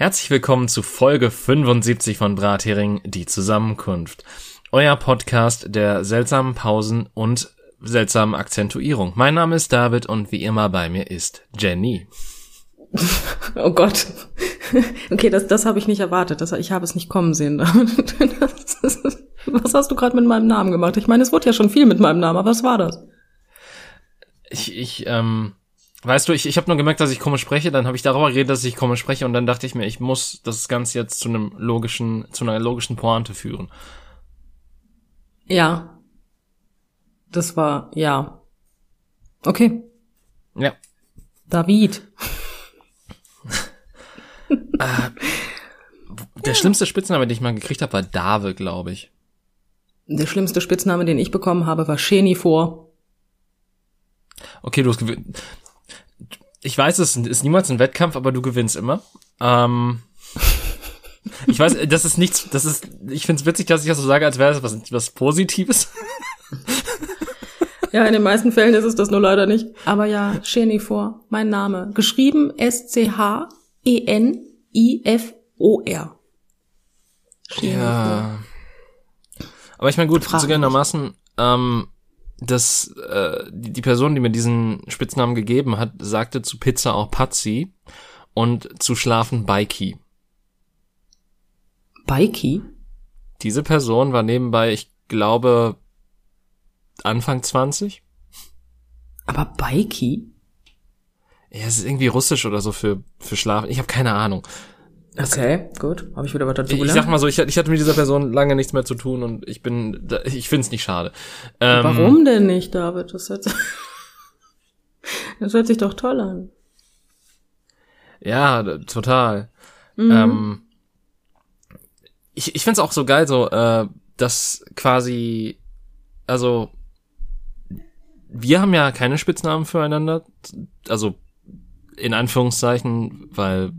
Herzlich willkommen zu Folge 75 von Brathering, die Zusammenkunft. Euer Podcast der seltsamen Pausen und seltsamen Akzentuierung. Mein Name ist David und wie immer bei mir ist Jenny. Oh Gott. Okay, das, das habe ich nicht erwartet. Das, ich habe es nicht kommen sehen. was hast du gerade mit meinem Namen gemacht? Ich meine, es wurde ja schon viel mit meinem Namen, aber was war das? Ich, ich, ähm, Weißt du, ich, ich habe nur gemerkt, dass ich komisch spreche, dann habe ich darüber geredet, dass ich komisch spreche und dann dachte ich mir, ich muss das Ganze jetzt zu einem logischen, zu einer logischen Pointe führen. Ja. Das war, ja. Okay. Ja. David. äh, der schlimmste Spitzname, den ich mal gekriegt habe, war Dave, glaube ich. Der schlimmste Spitzname, den ich bekommen habe, war Sheni vor. Okay, du hast ich weiß, es ist niemals ein Wettkampf, aber du gewinnst immer. Ähm, ich weiß, das ist nichts, das ist, ich finde es witzig, dass ich das so sage, als wäre es was, was Positives. Ja, in den meisten Fällen ist es das nur leider nicht. Aber ja, Chenifor, mein Name. Geschrieben S-C-H-E-N-I-F-O-R. Ja. Aber ich meine, gut, zugegebenermaßen, ähm, dass äh, die, die Person, die mir diesen Spitznamen gegeben hat, sagte zu Pizza auch Pazzi und zu Schlafen Bikey. Bikey? Diese Person war nebenbei, ich glaube, Anfang 20. Aber Bikey? Ja, es ist irgendwie russisch oder so für, für Schlafen. Ich habe keine Ahnung. Okay, gut. Habe ich wieder was dazu gelernt? Ich sag mal so, ich, ich, hatte mit dieser Person lange nichts mehr zu tun und ich bin, ich finde es nicht schade. Ähm, Warum denn nicht, David? Das hört, das hört sich doch toll an. Ja, total. Mhm. Ähm, ich ich finde es auch so geil, so, äh, dass quasi, also, wir haben ja keine Spitznamen füreinander, also in Anführungszeichen, weil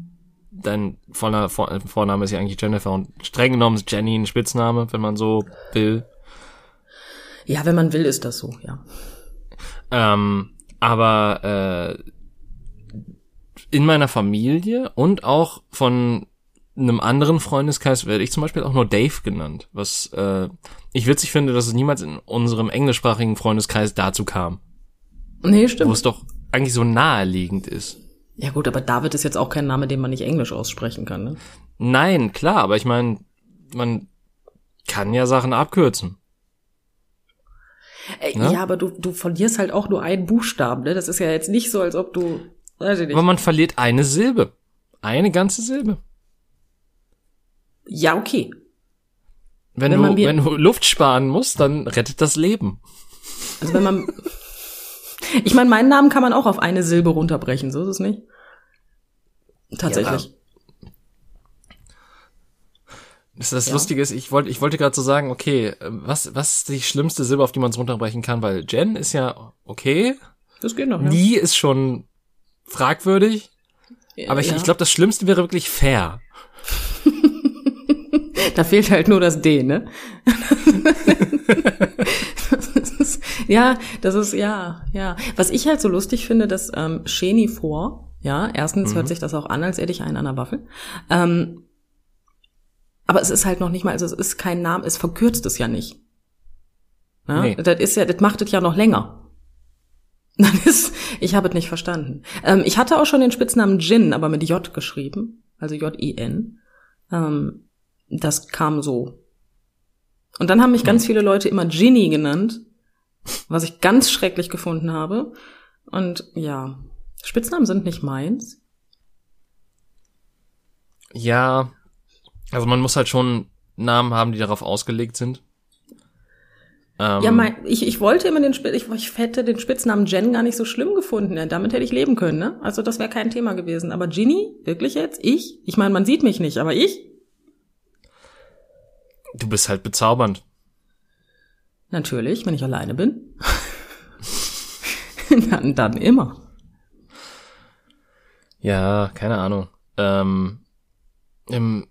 dein voller Vorname ist ja eigentlich Jennifer und streng genommen ist Jenny ein Spitzname, wenn man so will. Ja, wenn man will, ist das so, ja. Ähm, aber äh, in meiner Familie und auch von einem anderen Freundeskreis werde ich zum Beispiel auch nur Dave genannt, was äh, ich witzig finde, dass es niemals in unserem englischsprachigen Freundeskreis dazu kam. Nee, stimmt. Wo es doch eigentlich so naheliegend ist. Ja gut, aber David ist jetzt auch kein Name, den man nicht Englisch aussprechen kann, ne? Nein, klar, aber ich meine, man kann ja Sachen abkürzen. Äh, ne? Ja, aber du, du verlierst halt auch nur einen Buchstaben, ne? Das ist ja jetzt nicht so, als ob du. Weiß ich nicht. Aber man verliert eine Silbe. Eine ganze Silbe. Ja, okay. Wenn, wenn du, wenn du Luft sparen musst, dann rettet das Leben. Also wenn man. Ich meine, meinen Namen kann man auch auf eine Silbe runterbrechen, so ist es nicht? Tatsächlich. Ja, das, ja. Lustige ist, ich wollte, ich wollte gerade so sagen, okay, was, was ist die schlimmste Silbe, auf die man es runterbrechen kann? Weil Jen ist ja okay. Das geht noch. Ja. Nie ist schon fragwürdig. Ja, aber ich, ich glaube, das Schlimmste wäre wirklich fair. da fehlt halt nur das D, ne? ist, ja, das ist, ja, ja. Was ich halt so lustig finde, dass ähm, Sheni vor, ja, erstens mhm. hört sich das auch an, als hätte ich einen an der Waffel. Ähm, aber es ist halt noch nicht mal, also es ist kein Name, es verkürzt es ja nicht. Ja? Nee. Das ist ja, das macht es ja noch länger. Dann ist, ich habe es nicht verstanden. Ähm, ich hatte auch schon den Spitznamen Jin, aber mit J geschrieben, also J-I-N. Ähm, das kam so. Und dann haben mich ganz hm. viele Leute immer Ginny genannt, was ich ganz schrecklich gefunden habe. Und ja, Spitznamen sind nicht meins. Ja, also man muss halt schon Namen haben, die darauf ausgelegt sind. Ähm, ja, mein, ich, ich wollte immer den Spitz, ich, ich hätte den Spitznamen Jen gar nicht so schlimm gefunden. Ja, damit hätte ich leben können, ne? Also das wäre kein Thema gewesen. Aber Ginny, wirklich jetzt? Ich? Ich meine, man sieht mich nicht, aber ich? Du bist halt bezaubernd. Natürlich, wenn ich alleine bin. dann, dann immer. Ja, keine Ahnung. Ähm, im,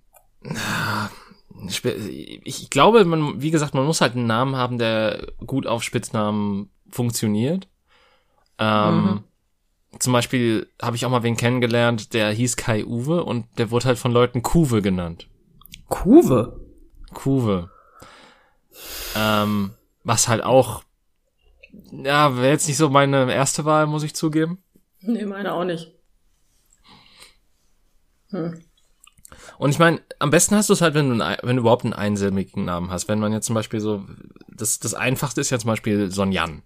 ich glaube, man, wie gesagt, man muss halt einen Namen haben, der gut auf Spitznamen funktioniert. Ähm, mhm. zum Beispiel habe ich auch mal wen kennengelernt, der hieß Kai Uwe und der wurde halt von Leuten Kuwe genannt. Kuwe? Kuwe. Ähm, was halt auch, ja, wäre jetzt nicht so meine erste Wahl, muss ich zugeben. Nee, meine auch nicht. Hm. Und ich meine, am besten hast du es halt, wenn du, wenn du überhaupt einen einsilbigen Namen hast. Wenn man jetzt zum Beispiel so, das, das einfachste ist ja zum Beispiel Sonjan.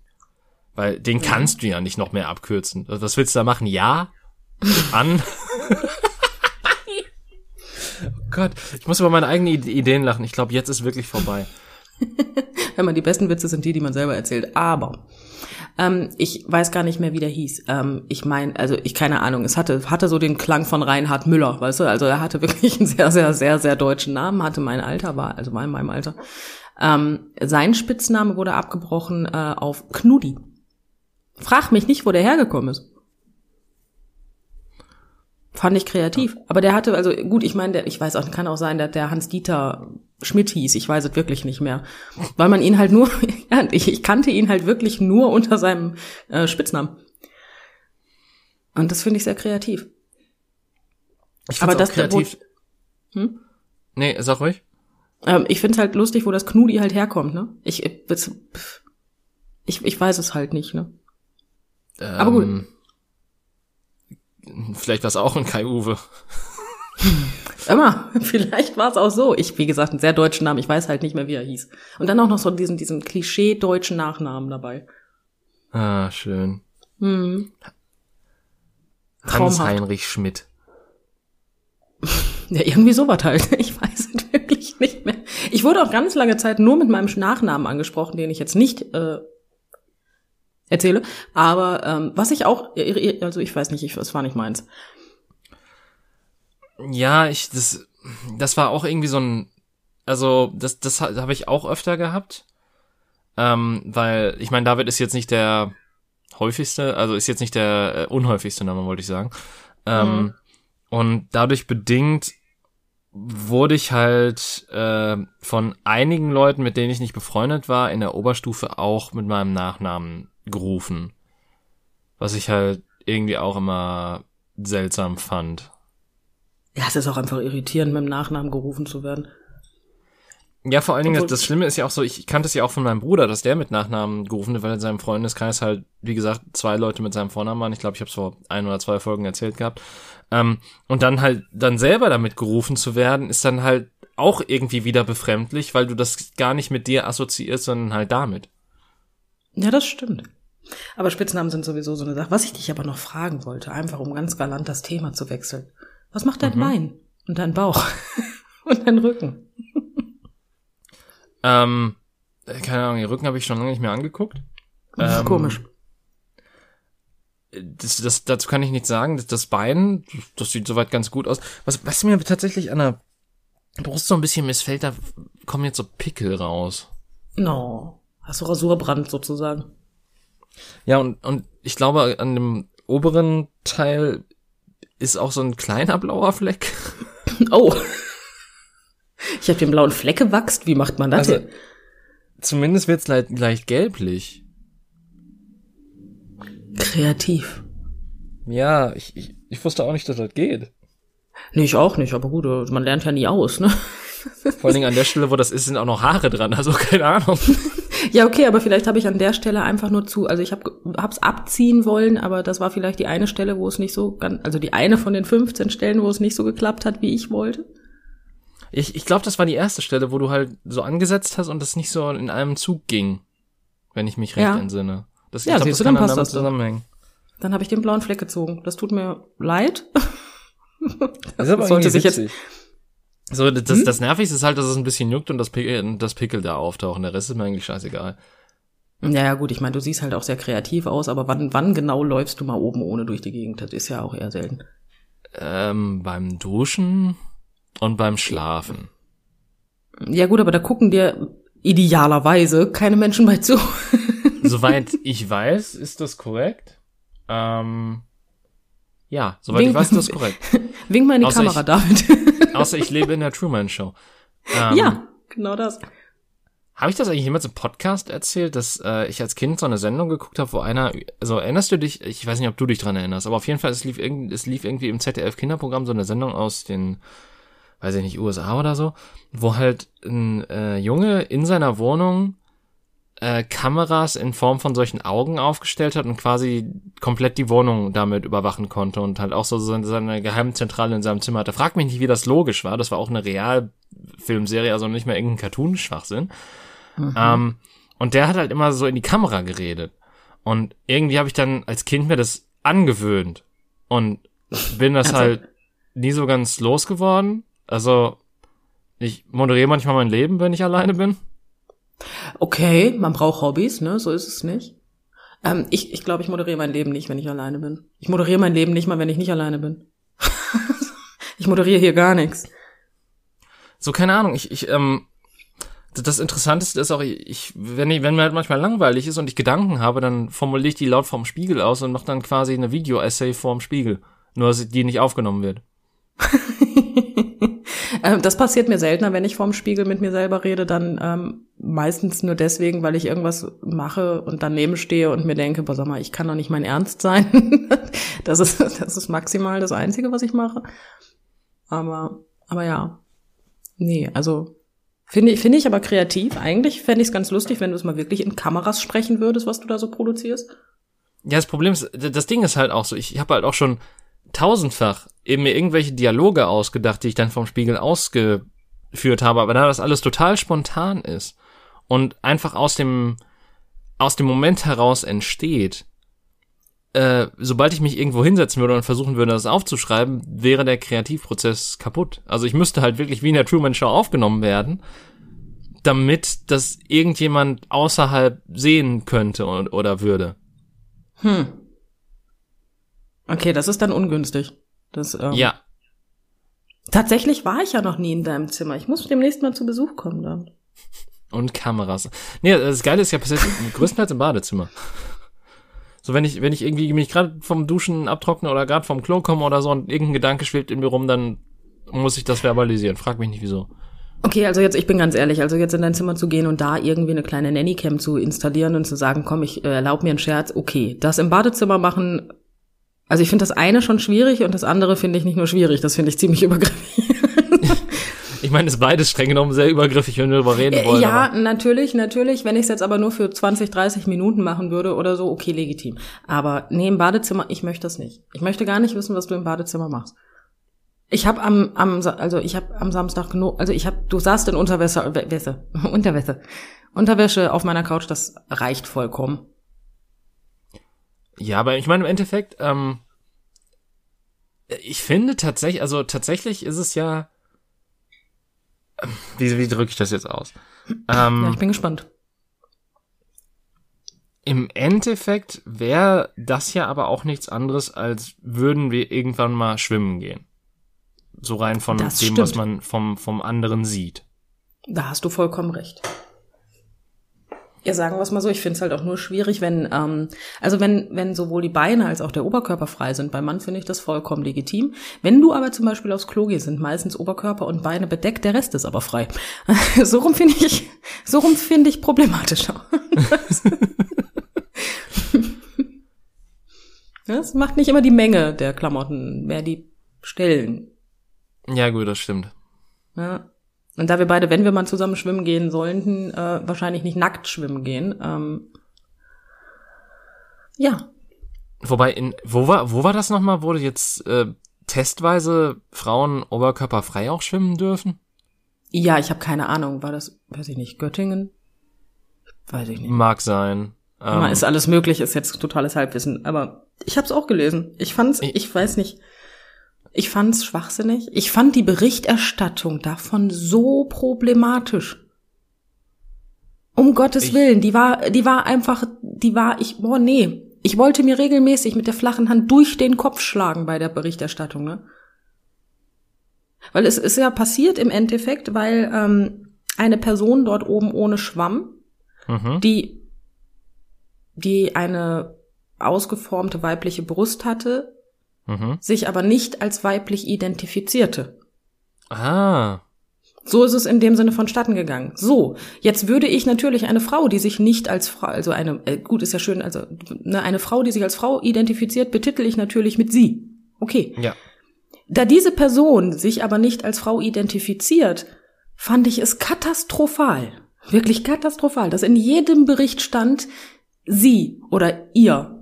Weil den kannst du ja nicht noch mehr abkürzen. Was willst du da machen? Ja? An? oh Gott, ich muss über meine eigenen Ideen lachen. Ich glaube, jetzt ist wirklich vorbei. Wenn man die besten Witze sind die, die man selber erzählt. Aber ähm, ich weiß gar nicht mehr, wie der hieß. Ähm, ich meine, also ich keine Ahnung. Es hatte hatte so den Klang von Reinhard Müller, weißt du? Also er hatte wirklich einen sehr sehr sehr sehr deutschen Namen. Hatte mein Alter war also war in meinem Alter. Ähm, sein Spitzname wurde abgebrochen äh, auf Knudi. Frag mich nicht, wo der hergekommen ist. Fand ich kreativ. Aber der hatte, also gut, ich meine, ich weiß auch, kann auch sein, dass der Hans-Dieter Schmidt hieß. Ich weiß es wirklich nicht mehr. Weil man ihn halt nur, ja, ich, ich kannte ihn halt wirklich nur unter seinem äh, Spitznamen. Und das finde ich sehr kreativ. Ich Aber das kreativ. Wo, hm? Nee, sag ruhig. Ähm, ich finde es halt lustig, wo das Knudi halt herkommt, ne? Ich, ich, ich weiß es halt nicht, ne? Ähm, Aber gut. Vielleicht war es auch ein Kai Uwe. Immer, vielleicht war es auch so. Ich, wie gesagt, einen sehr deutschen Namen. Ich weiß halt nicht mehr, wie er hieß. Und dann auch noch so diesen, diesen Klischee-deutschen Nachnamen dabei. Ah, schön. Hm. Hans-Heinrich Schmidt. Ja, irgendwie sowas halt. Ich weiß es wirklich nicht mehr. Ich wurde auch ganz lange Zeit nur mit meinem Nachnamen angesprochen, den ich jetzt nicht äh, erzähle. Aber ähm, was ich auch, also ich weiß nicht, ich, das war nicht meins. Ja, ich, das, das war auch irgendwie so ein, also das, das habe ich auch öfter gehabt. Ähm, weil, ich meine, David ist jetzt nicht der häufigste, also ist jetzt nicht der äh, unhäufigste Name, wollte ich sagen. Ähm, mhm. Und dadurch bedingt wurde ich halt äh, von einigen Leuten, mit denen ich nicht befreundet war, in der Oberstufe auch mit meinem Nachnamen gerufen. Was ich halt irgendwie auch immer seltsam fand. Ja, es ist auch einfach irritierend, mit dem Nachnamen gerufen zu werden. Ja, vor allen Dingen, Obwohl, das Schlimme ist ja auch so, ich kannte es ja auch von meinem Bruder, dass der mit Nachnamen gerufen wird, weil in seinem Freundeskreis halt, wie gesagt, zwei Leute mit seinem Vornamen waren. Ich glaube, ich habe es vor ein oder zwei Folgen erzählt gehabt. Ähm, und dann halt, dann selber damit gerufen zu werden, ist dann halt auch irgendwie wieder befremdlich, weil du das gar nicht mit dir assoziierst, sondern halt damit. Ja, das stimmt. Aber Spitznamen sind sowieso so eine Sache. Was ich dich aber noch fragen wollte, einfach um ganz galant das Thema zu wechseln. Was macht dein mhm. Bein und dein Bauch und dein Rücken? Ähm, keine Ahnung, den Rücken habe ich schon lange nicht mehr angeguckt. Ähm, komisch. Das, das, dazu kann ich nichts sagen. Das, das Bein, das sieht soweit ganz gut aus. Was, was mir tatsächlich an der Brust so ein bisschen missfällt, da kommen jetzt so Pickel raus. No. Hast du Rasurbrand sozusagen? Ja, und, und ich glaube, an dem oberen Teil ist auch so ein kleiner blauer Fleck. Oh. Ich habe den blauen Fleck gewachst. Wie macht man das also, denn? Zumindest wird's leicht, leicht gelblich. Kreativ. Ja, ich, ich, ich wusste auch nicht, dass das geht. Nee, ich auch nicht, aber gut, man lernt ja nie aus, ne? Vor allen Dingen an der Stelle, wo das ist, sind auch noch Haare dran, also keine Ahnung. Ja, okay, aber vielleicht habe ich an der Stelle einfach nur zu, also ich habe hab's abziehen wollen, aber das war vielleicht die eine Stelle, wo es nicht so, also die eine von den 15 Stellen, wo es nicht so geklappt hat, wie ich wollte. Ich, ich glaube, das war die erste Stelle, wo du halt so angesetzt hast und das nicht so in einem Zug ging, wenn ich mich recht ja. entsinne. Das, ja, glaub, siehst das du, dann passt das zusammenhängen. Dann habe ich den blauen Fleck gezogen. Das tut mir leid. Das, ist aber sollte sich jetzt so, das, hm? das Nervigste ist halt, dass es ein bisschen juckt und das Pickel, das Pickel da auftauchen. Der Rest ist mir eigentlich scheißegal. Ja, ja, gut, ich meine, du siehst halt auch sehr kreativ aus, aber wann, wann genau läufst du mal oben ohne durch die Gegend? Das ist ja auch eher selten. Ähm, beim Duschen und beim Schlafen. Ja gut, aber da gucken dir idealerweise keine Menschen bei zu. Soweit ich weiß, ist das korrekt. Ähm, ja, soweit Wink, ich weiß, ist das korrekt. Wink mal in die außer Kamera, ich, David. außer ich lebe in der Truman Show. Ähm, ja, genau das. habe ich das eigentlich jemals im Podcast erzählt, dass äh, ich als Kind so eine Sendung geguckt habe, wo einer, also erinnerst du dich, ich weiß nicht, ob du dich dran erinnerst, aber auf jeden Fall, es lief, irgend, es lief irgendwie im ZDF Kinderprogramm so eine Sendung aus den, weiß ich nicht, USA oder so, wo halt ein äh, Junge in seiner Wohnung äh, Kameras in Form von solchen Augen aufgestellt hat und quasi komplett die Wohnung damit überwachen konnte und halt auch so seine, seine Geheimzentrale in seinem Zimmer hatte. Frag mich nicht, wie das logisch war. Das war auch eine Realfilmserie, also nicht mehr irgendein Cartoon-Schwachsinn. Mhm. Ähm, und der hat halt immer so in die Kamera geredet. Und irgendwie habe ich dann als Kind mir das angewöhnt und bin das also, halt nie so ganz losgeworden. Also ich moderiere manchmal mein Leben, wenn ich alleine bin. Okay, man braucht Hobbys, ne? So ist es nicht. Ähm, ich ich glaube, ich moderiere mein Leben nicht, wenn ich alleine bin. Ich moderiere mein Leben nicht mal, wenn ich nicht alleine bin. ich moderiere hier gar nichts. So, keine Ahnung. Ich, ich ähm, das Interessanteste ist auch, ich, wenn, ich, wenn mir halt manchmal langweilig ist und ich Gedanken habe, dann formuliere ich die laut vorm Spiegel aus und mache dann quasi eine Video-Essay vorm Spiegel. Nur, dass die nicht aufgenommen wird. Ähm, das passiert mir seltener, wenn ich vorm Spiegel mit mir selber rede, dann ähm, meistens nur deswegen, weil ich irgendwas mache und daneben stehe und mir denke, boah, sag mal, ich kann doch nicht mein Ernst sein. das ist, das ist maximal das Einzige, was ich mache. Aber, aber ja. Nee, also Finde ich, finde ich aber kreativ. Eigentlich fände ich es ganz lustig, wenn du es mal wirklich in Kameras sprechen würdest, was du da so produzierst. Ja, das Problem ist, das Ding ist halt auch so, ich habe halt auch schon tausendfach eben mir irgendwelche Dialoge ausgedacht, die ich dann vom Spiegel ausgeführt habe, aber da das alles total spontan ist und einfach aus dem, aus dem Moment heraus entsteht, äh, sobald ich mich irgendwo hinsetzen würde und versuchen würde, das aufzuschreiben, wäre der Kreativprozess kaputt. Also ich müsste halt wirklich wie in der Truman Show aufgenommen werden, damit das irgendjemand außerhalb sehen könnte oder würde. Hm. Okay, das ist dann ungünstig. Das, ähm, ja. Tatsächlich war ich ja noch nie in deinem Zimmer. Ich muss demnächst mal zu Besuch kommen dann. Und Kameras. Nee, das Geile ist ja passiert größtenteils im Badezimmer. So, wenn ich, wenn ich irgendwie mich gerade vom Duschen abtrockne oder gerade vom Klo komme oder so und irgendein Gedanke schwebt in mir rum, dann muss ich das verbalisieren. Frag mich nicht wieso. Okay, also jetzt, ich bin ganz ehrlich, also jetzt in dein Zimmer zu gehen und da irgendwie eine kleine Nannycam zu installieren und zu sagen, komm, ich äh, erlaub mir einen Scherz, okay. Das im Badezimmer machen, also ich finde das eine schon schwierig und das andere finde ich nicht nur schwierig, das finde ich ziemlich übergriffig. Ich meine, ist beides streng genommen sehr übergriffig, wenn wir darüber reden wollen. Ja, aber. natürlich, natürlich. Wenn ich es jetzt aber nur für 20, 30 Minuten machen würde oder so, okay, legitim. Aber nee, im Badezimmer, ich möchte das nicht. Ich möchte gar nicht wissen, was du im Badezimmer machst. Ich habe am, am, also ich habe am Samstag genug, also ich habe, du saßt in Unterwäsche, Wäsche, Unterwäsche, Unterwäsche auf meiner Couch, das reicht vollkommen. Ja, aber ich meine im Endeffekt, ähm, ich finde tatsächlich, also tatsächlich ist es ja, wie, wie drücke ich das jetzt aus? Ähm, ja, ich bin gespannt. Im Endeffekt wäre das ja aber auch nichts anderes, als würden wir irgendwann mal schwimmen gehen. So rein von das dem, stimmt. was man vom, vom anderen sieht. Da hast du vollkommen recht. Ja, sagen wir es mal so, ich finde es halt auch nur schwierig, wenn, ähm, also wenn, wenn sowohl die Beine als auch der Oberkörper frei sind. Beim Mann finde ich das vollkommen legitim. Wenn du aber zum Beispiel aufs Klo gehst, sind meistens Oberkörper und Beine bedeckt, der Rest ist aber frei. so rum finde ich, so rum finde ich problematischer. das macht nicht immer die Menge der Klamotten, mehr die Stellen. Ja, gut, das stimmt. Ja. Und da wir beide, wenn wir mal zusammen schwimmen gehen sollten, äh, wahrscheinlich nicht nackt schwimmen gehen. Ähm, ja. Wobei, in, wo war, wo war das nochmal? Wurde jetzt äh, testweise Frauen oberkörperfrei auch schwimmen dürfen? Ja, ich habe keine Ahnung. War das, weiß ich nicht, Göttingen? Weiß ich nicht. Mag sein. Ähm, ist alles möglich, ist jetzt totales Halbwissen. Aber ich habe es auch gelesen. Ich fand's, ich, ich weiß nicht. Ich fand's schwachsinnig. Ich fand die Berichterstattung davon so problematisch. Um Gottes ich, Willen, die war, die war einfach, die war, ich, boah, nee. Ich wollte mir regelmäßig mit der flachen Hand durch den Kopf schlagen bei der Berichterstattung, ne? Weil es ist ja passiert im Endeffekt, weil ähm, eine Person dort oben ohne Schwamm, mhm. die, die eine ausgeformte weibliche Brust hatte, mhm. sich aber nicht als weiblich identifizierte. Ah. So ist es in dem Sinne vonstatten gegangen. So, jetzt würde ich natürlich eine Frau, die sich nicht als Frau, also eine, äh, gut ist ja schön, also ne, eine Frau, die sich als Frau identifiziert, betitel ich natürlich mit sie. Okay. Ja. Da diese Person sich aber nicht als Frau identifiziert, fand ich es katastrophal, wirklich katastrophal, dass in jedem Bericht stand sie oder ihr.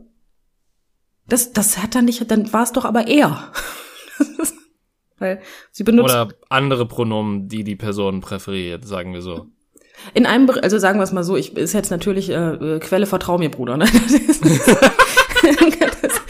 Das, das hat dann nicht, dann war es doch aber er. Weil sie benutzt. Oder andere Pronomen, die die Person präferiert, sagen wir so. In einem, also sagen wir es mal so, ich ist jetzt natürlich äh, Quelle vertrau mir, Bruder. Ne? Das ist,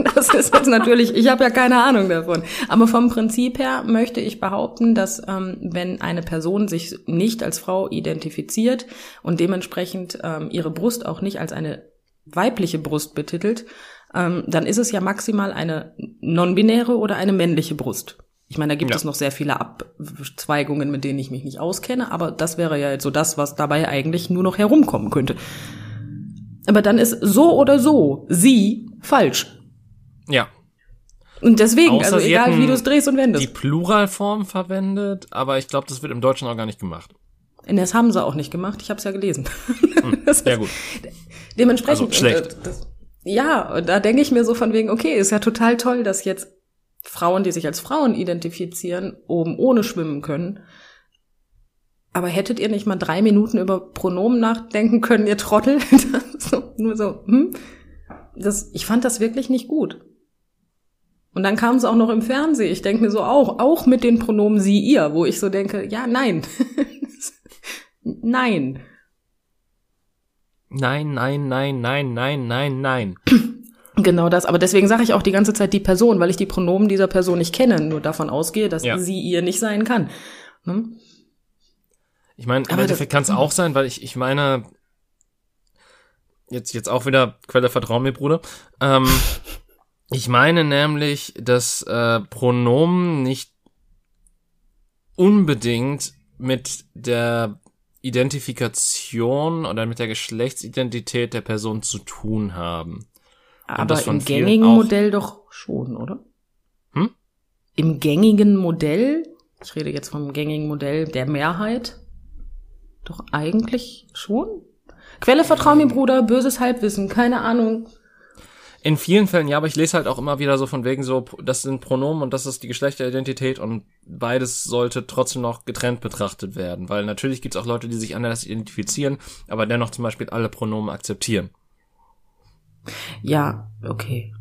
das ist jetzt natürlich, ich habe ja keine Ahnung davon. Aber vom Prinzip her möchte ich behaupten, dass ähm, wenn eine Person sich nicht als Frau identifiziert und dementsprechend ähm, ihre Brust auch nicht als eine weibliche Brust betitelt, ähm, dann ist es ja maximal eine non-binäre oder eine männliche Brust. Ich meine, da gibt ja. es noch sehr viele Abzweigungen, mit denen ich mich nicht auskenne, aber das wäre ja jetzt so das, was dabei eigentlich nur noch herumkommen könnte. Aber dann ist so oder so sie falsch. Ja. Und deswegen, Außer also egal wie du es drehst und wendest. Die Pluralform verwendet, aber ich glaube, das wird im Deutschen auch gar nicht gemacht. Das haben sie auch nicht gemacht, ich habe es ja gelesen. Hm, sehr gut. Dementsprechend. Also schlecht. Äh, das, ja, da denke ich mir so von wegen, okay, ist ja total toll, dass jetzt Frauen, die sich als Frauen identifizieren, oben ohne schwimmen können. Aber hättet ihr nicht mal drei Minuten über Pronomen nachdenken können, ihr Trottel? so, nur so, hm? Das, ich fand das wirklich nicht gut. Und dann kam es auch noch im Fernsehen. Ich denke mir so auch, auch mit den Pronomen sie, ihr, wo ich so denke, ja, nein. nein. Nein, nein, nein, nein, nein, nein, nein. Genau das. Aber deswegen sage ich auch die ganze Zeit die Person, weil ich die Pronomen dieser Person nicht kenne, nur davon ausgehe, dass ja. sie ihr nicht sein kann. Hm? Ich meine, im Endeffekt kann es auch sein, weil ich, ich meine, jetzt, jetzt auch wieder Quelle Vertrauen mir, Bruder. Ähm, ich meine nämlich, dass äh, Pronomen nicht unbedingt mit der Identifikation oder mit der Geschlechtsidentität der Person zu tun haben. Aber im gängigen Modell doch schon, oder? Hm? Im gängigen Modell, ich rede jetzt vom gängigen Modell der Mehrheit, doch eigentlich schon? Quelle vertrau mir, Bruder, böses Halbwissen, keine Ahnung. In vielen Fällen, ja, aber ich lese halt auch immer wieder so von wegen so, das sind Pronomen und das ist die Geschlechteridentität und beides sollte trotzdem noch getrennt betrachtet werden, weil natürlich gibt es auch Leute, die sich anders identifizieren, aber dennoch zum Beispiel alle Pronomen akzeptieren. Ja, okay.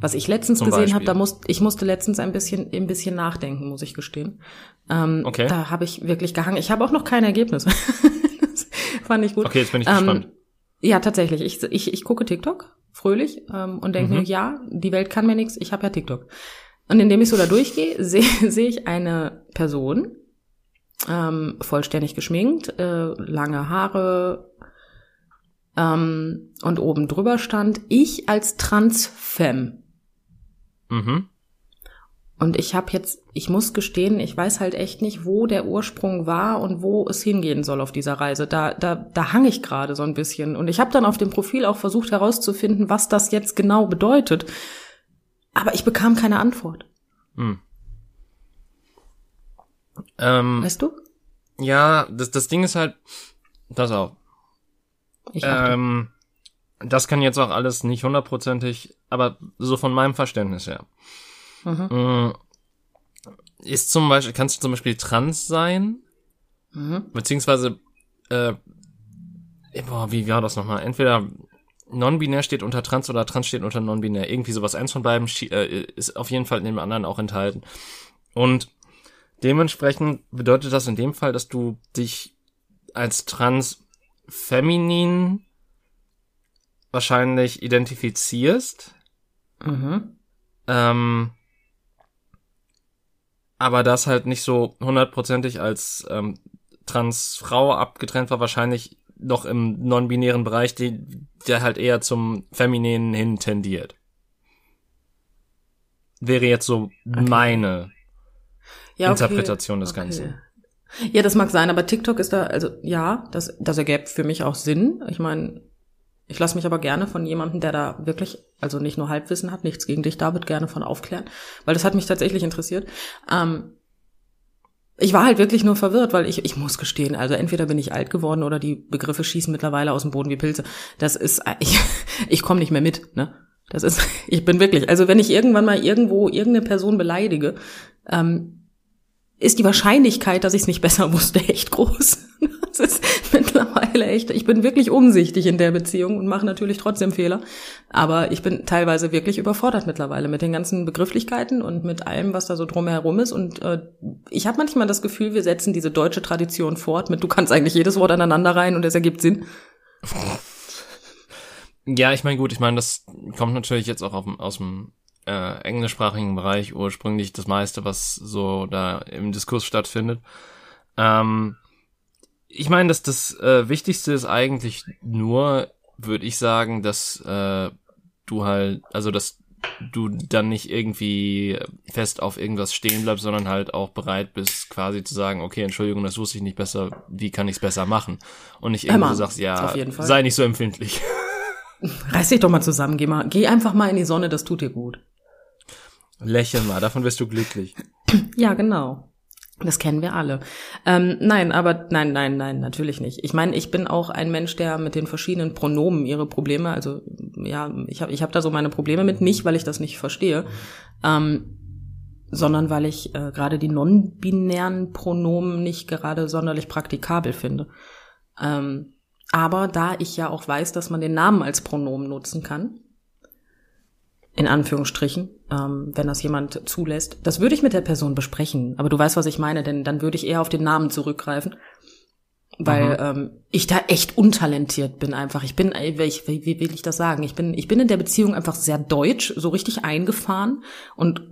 Was ich letztens zum gesehen habe, da musste ich musste letztens ein bisschen ein bisschen nachdenken, muss ich gestehen. Ähm, okay. Da habe ich wirklich gehangen. Ich habe auch noch kein Ergebnis. fand ich gut. Okay, jetzt bin ich ähm, gespannt. Ja, tatsächlich. Ich, ich, ich gucke TikTok fröhlich ähm, und denke mhm. mir, ja, die Welt kann mir nichts, ich habe ja TikTok. Und indem ich so da durchgehe, sehe seh ich eine Person, ähm, vollständig geschminkt, äh, lange Haare ähm, und oben drüber stand, ich als Transfem. Mhm. Und ich habe jetzt, ich muss gestehen, ich weiß halt echt nicht, wo der Ursprung war und wo es hingehen soll auf dieser Reise. Da, da, da hang ich gerade so ein bisschen. Und ich habe dann auf dem Profil auch versucht herauszufinden, was das jetzt genau bedeutet. Aber ich bekam keine Antwort. Hm. Ähm, weißt du? Ja, das, das Ding ist halt, pass auf. Ich ähm, das kann jetzt auch alles nicht hundertprozentig, aber so von meinem Verständnis her. Mhm. Ist zum Beispiel, kannst du zum Beispiel trans sein? Mhm. Beziehungsweise, äh, boah, wie war das nochmal? Entweder non-binär steht unter trans oder trans steht unter non-binär. Irgendwie sowas. Eins von beiden äh, ist auf jeden Fall in dem anderen auch enthalten. Und dementsprechend bedeutet das in dem Fall, dass du dich als trans feminin wahrscheinlich identifizierst. Mhm. Ähm, aber das halt nicht so hundertprozentig als ähm, Transfrau abgetrennt war, wahrscheinlich noch im non-binären Bereich, die, der halt eher zum Femininen hin tendiert. Wäre jetzt so okay. meine ja, okay. Interpretation des okay. Ganzen. Ja, das mag sein, aber TikTok ist da, also ja, das, das ergäbe für mich auch Sinn. Ich meine, ich lasse mich aber gerne von jemandem, der da wirklich, also nicht nur Halbwissen hat, nichts gegen dich, David, gerne von aufklären, weil das hat mich tatsächlich interessiert. Ähm, ich war halt wirklich nur verwirrt, weil ich, ich muss gestehen, also entweder bin ich alt geworden oder die Begriffe schießen mittlerweile aus dem Boden wie Pilze. Das ist, ich, ich komme nicht mehr mit, ne? Das ist, ich bin wirklich, also wenn ich irgendwann mal irgendwo irgendeine Person beleidige, ähm, ist die Wahrscheinlichkeit, dass ich es nicht besser wusste, echt groß. Ist mittlerweile echt. Ich bin wirklich umsichtig in der Beziehung und mache natürlich trotzdem Fehler. Aber ich bin teilweise wirklich überfordert mittlerweile mit den ganzen Begrifflichkeiten und mit allem, was da so drumherum ist. Und äh, ich habe manchmal das Gefühl, wir setzen diese deutsche Tradition fort mit, du kannst eigentlich jedes Wort aneinander rein und es ergibt Sinn. Ja, ich meine, gut, ich meine, das kommt natürlich jetzt auch auf, aus dem äh, englischsprachigen Bereich ursprünglich das meiste, was so da im Diskurs stattfindet. Ähm, ich meine, dass das äh, Wichtigste ist eigentlich nur, würde ich sagen, dass äh, du halt, also dass du dann nicht irgendwie fest auf irgendwas stehen bleibst, sondern halt auch bereit bist, quasi zu sagen, okay, Entschuldigung, das wusste ich nicht besser, wie kann ich es besser machen? Und nicht irgendwie sagst, ja, sei nicht so empfindlich. Reiß dich doch mal zusammen, geh mal, geh einfach mal in die Sonne, das tut dir gut. Lächel mal, davon wirst du glücklich. Ja, genau. Das kennen wir alle. Ähm, nein, aber nein, nein, nein, natürlich nicht. Ich meine, ich bin auch ein Mensch, der mit den verschiedenen Pronomen ihre Probleme, also ja, ich habe ich hab da so meine Probleme mit, nicht weil ich das nicht verstehe, ähm, sondern weil ich äh, gerade die non-binären Pronomen nicht gerade sonderlich praktikabel finde. Ähm, aber da ich ja auch weiß, dass man den Namen als Pronomen nutzen kann, in Anführungsstrichen, ähm, wenn das jemand zulässt. Das würde ich mit der Person besprechen, aber du weißt, was ich meine, denn dann würde ich eher auf den Namen zurückgreifen. Weil ähm, ich da echt untalentiert bin einfach. Ich bin, wie, wie, wie will ich das sagen? Ich bin, ich bin in der Beziehung einfach sehr deutsch, so richtig eingefahren und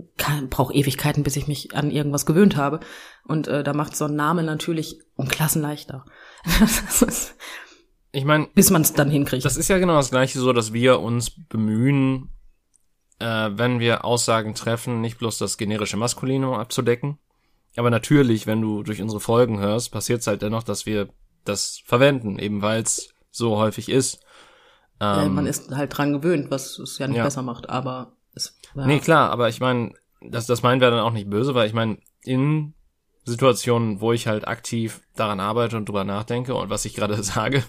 brauche Ewigkeiten, bis ich mich an irgendwas gewöhnt habe. Und äh, da macht so ein Name natürlich um Klassen leichter. ich meine, bis man es dann hinkriegt. Das ist ja genau das gleiche so, dass wir uns bemühen, äh, wenn wir Aussagen treffen, nicht bloß das generische Maskulinum abzudecken. Aber natürlich, wenn du durch unsere Folgen hörst, passiert es halt dennoch, dass wir das verwenden, eben weil es so häufig ist. Ähm, ja, man ist halt dran gewöhnt, was es ja nicht ja. besser macht, aber es ja. Nee, klar, aber ich meine, das, das meinen wir dann auch nicht böse, weil ich meine, in Situationen, wo ich halt aktiv daran arbeite und drüber nachdenke und was ich gerade sage,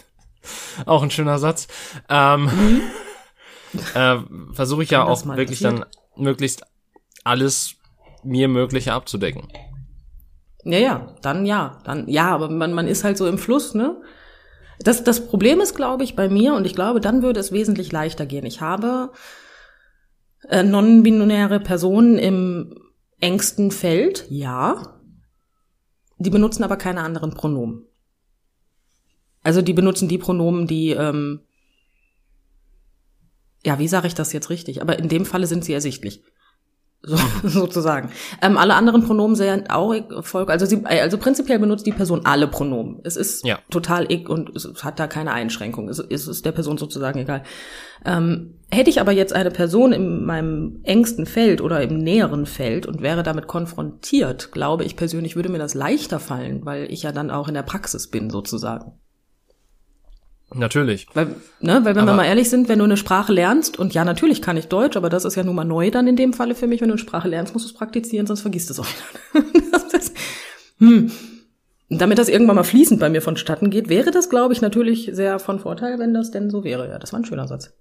auch ein schöner Satz, ähm, mhm äh, versuche ich ja auch wirklich dann möglichst alles mir Mögliche abzudecken. Ja, ja, dann ja, dann ja, aber man, man ist halt so im Fluss, ne? Das, das Problem ist, glaube ich, bei mir, und ich glaube, dann würde es wesentlich leichter gehen. Ich habe äh, non-binäre Personen im engsten Feld, ja. Die benutzen aber keine anderen Pronomen. Also die benutzen die Pronomen, die ähm, ja, wie sage ich das jetzt richtig? Aber in dem Falle sind sie ersichtlich. So, sozusagen. Ähm, alle anderen Pronomen sehr auch Volk. Also sie, also prinzipiell benutzt die Person alle Pronomen. Es ist ja. total ich und es hat da keine Einschränkung. Es, es ist der Person sozusagen egal. Ähm, hätte ich aber jetzt eine Person in meinem engsten Feld oder im näheren Feld und wäre damit konfrontiert, glaube ich persönlich, würde mir das leichter fallen, weil ich ja dann auch in der Praxis bin sozusagen. Natürlich. Weil, ne, weil wenn aber wir mal ehrlich sind, wenn du eine Sprache lernst, und ja, natürlich kann ich Deutsch, aber das ist ja nun mal neu dann in dem Falle für mich, wenn du eine Sprache lernst, musst du es praktizieren, sonst vergisst du es auch wieder. hm. damit das irgendwann mal fließend bei mir vonstatten geht, wäre das, glaube ich, natürlich sehr von Vorteil, wenn das denn so wäre. Ja, das war ein schöner Satz.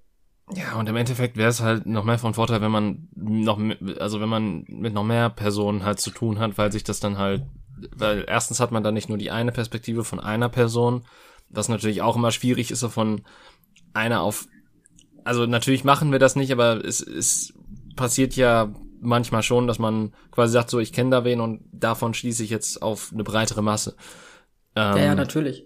Ja, und im Endeffekt wäre es halt noch mehr von Vorteil, wenn man noch, also wenn man mit noch mehr Personen halt zu tun hat, weil sich das dann halt, weil erstens hat man dann nicht nur die eine Perspektive von einer Person, was natürlich auch immer schwierig ist, so von einer auf, also natürlich machen wir das nicht, aber es, es passiert ja manchmal schon, dass man quasi sagt, so ich kenne da wen und davon schließe ich jetzt auf eine breitere Masse. Ähm, ja, ja, natürlich.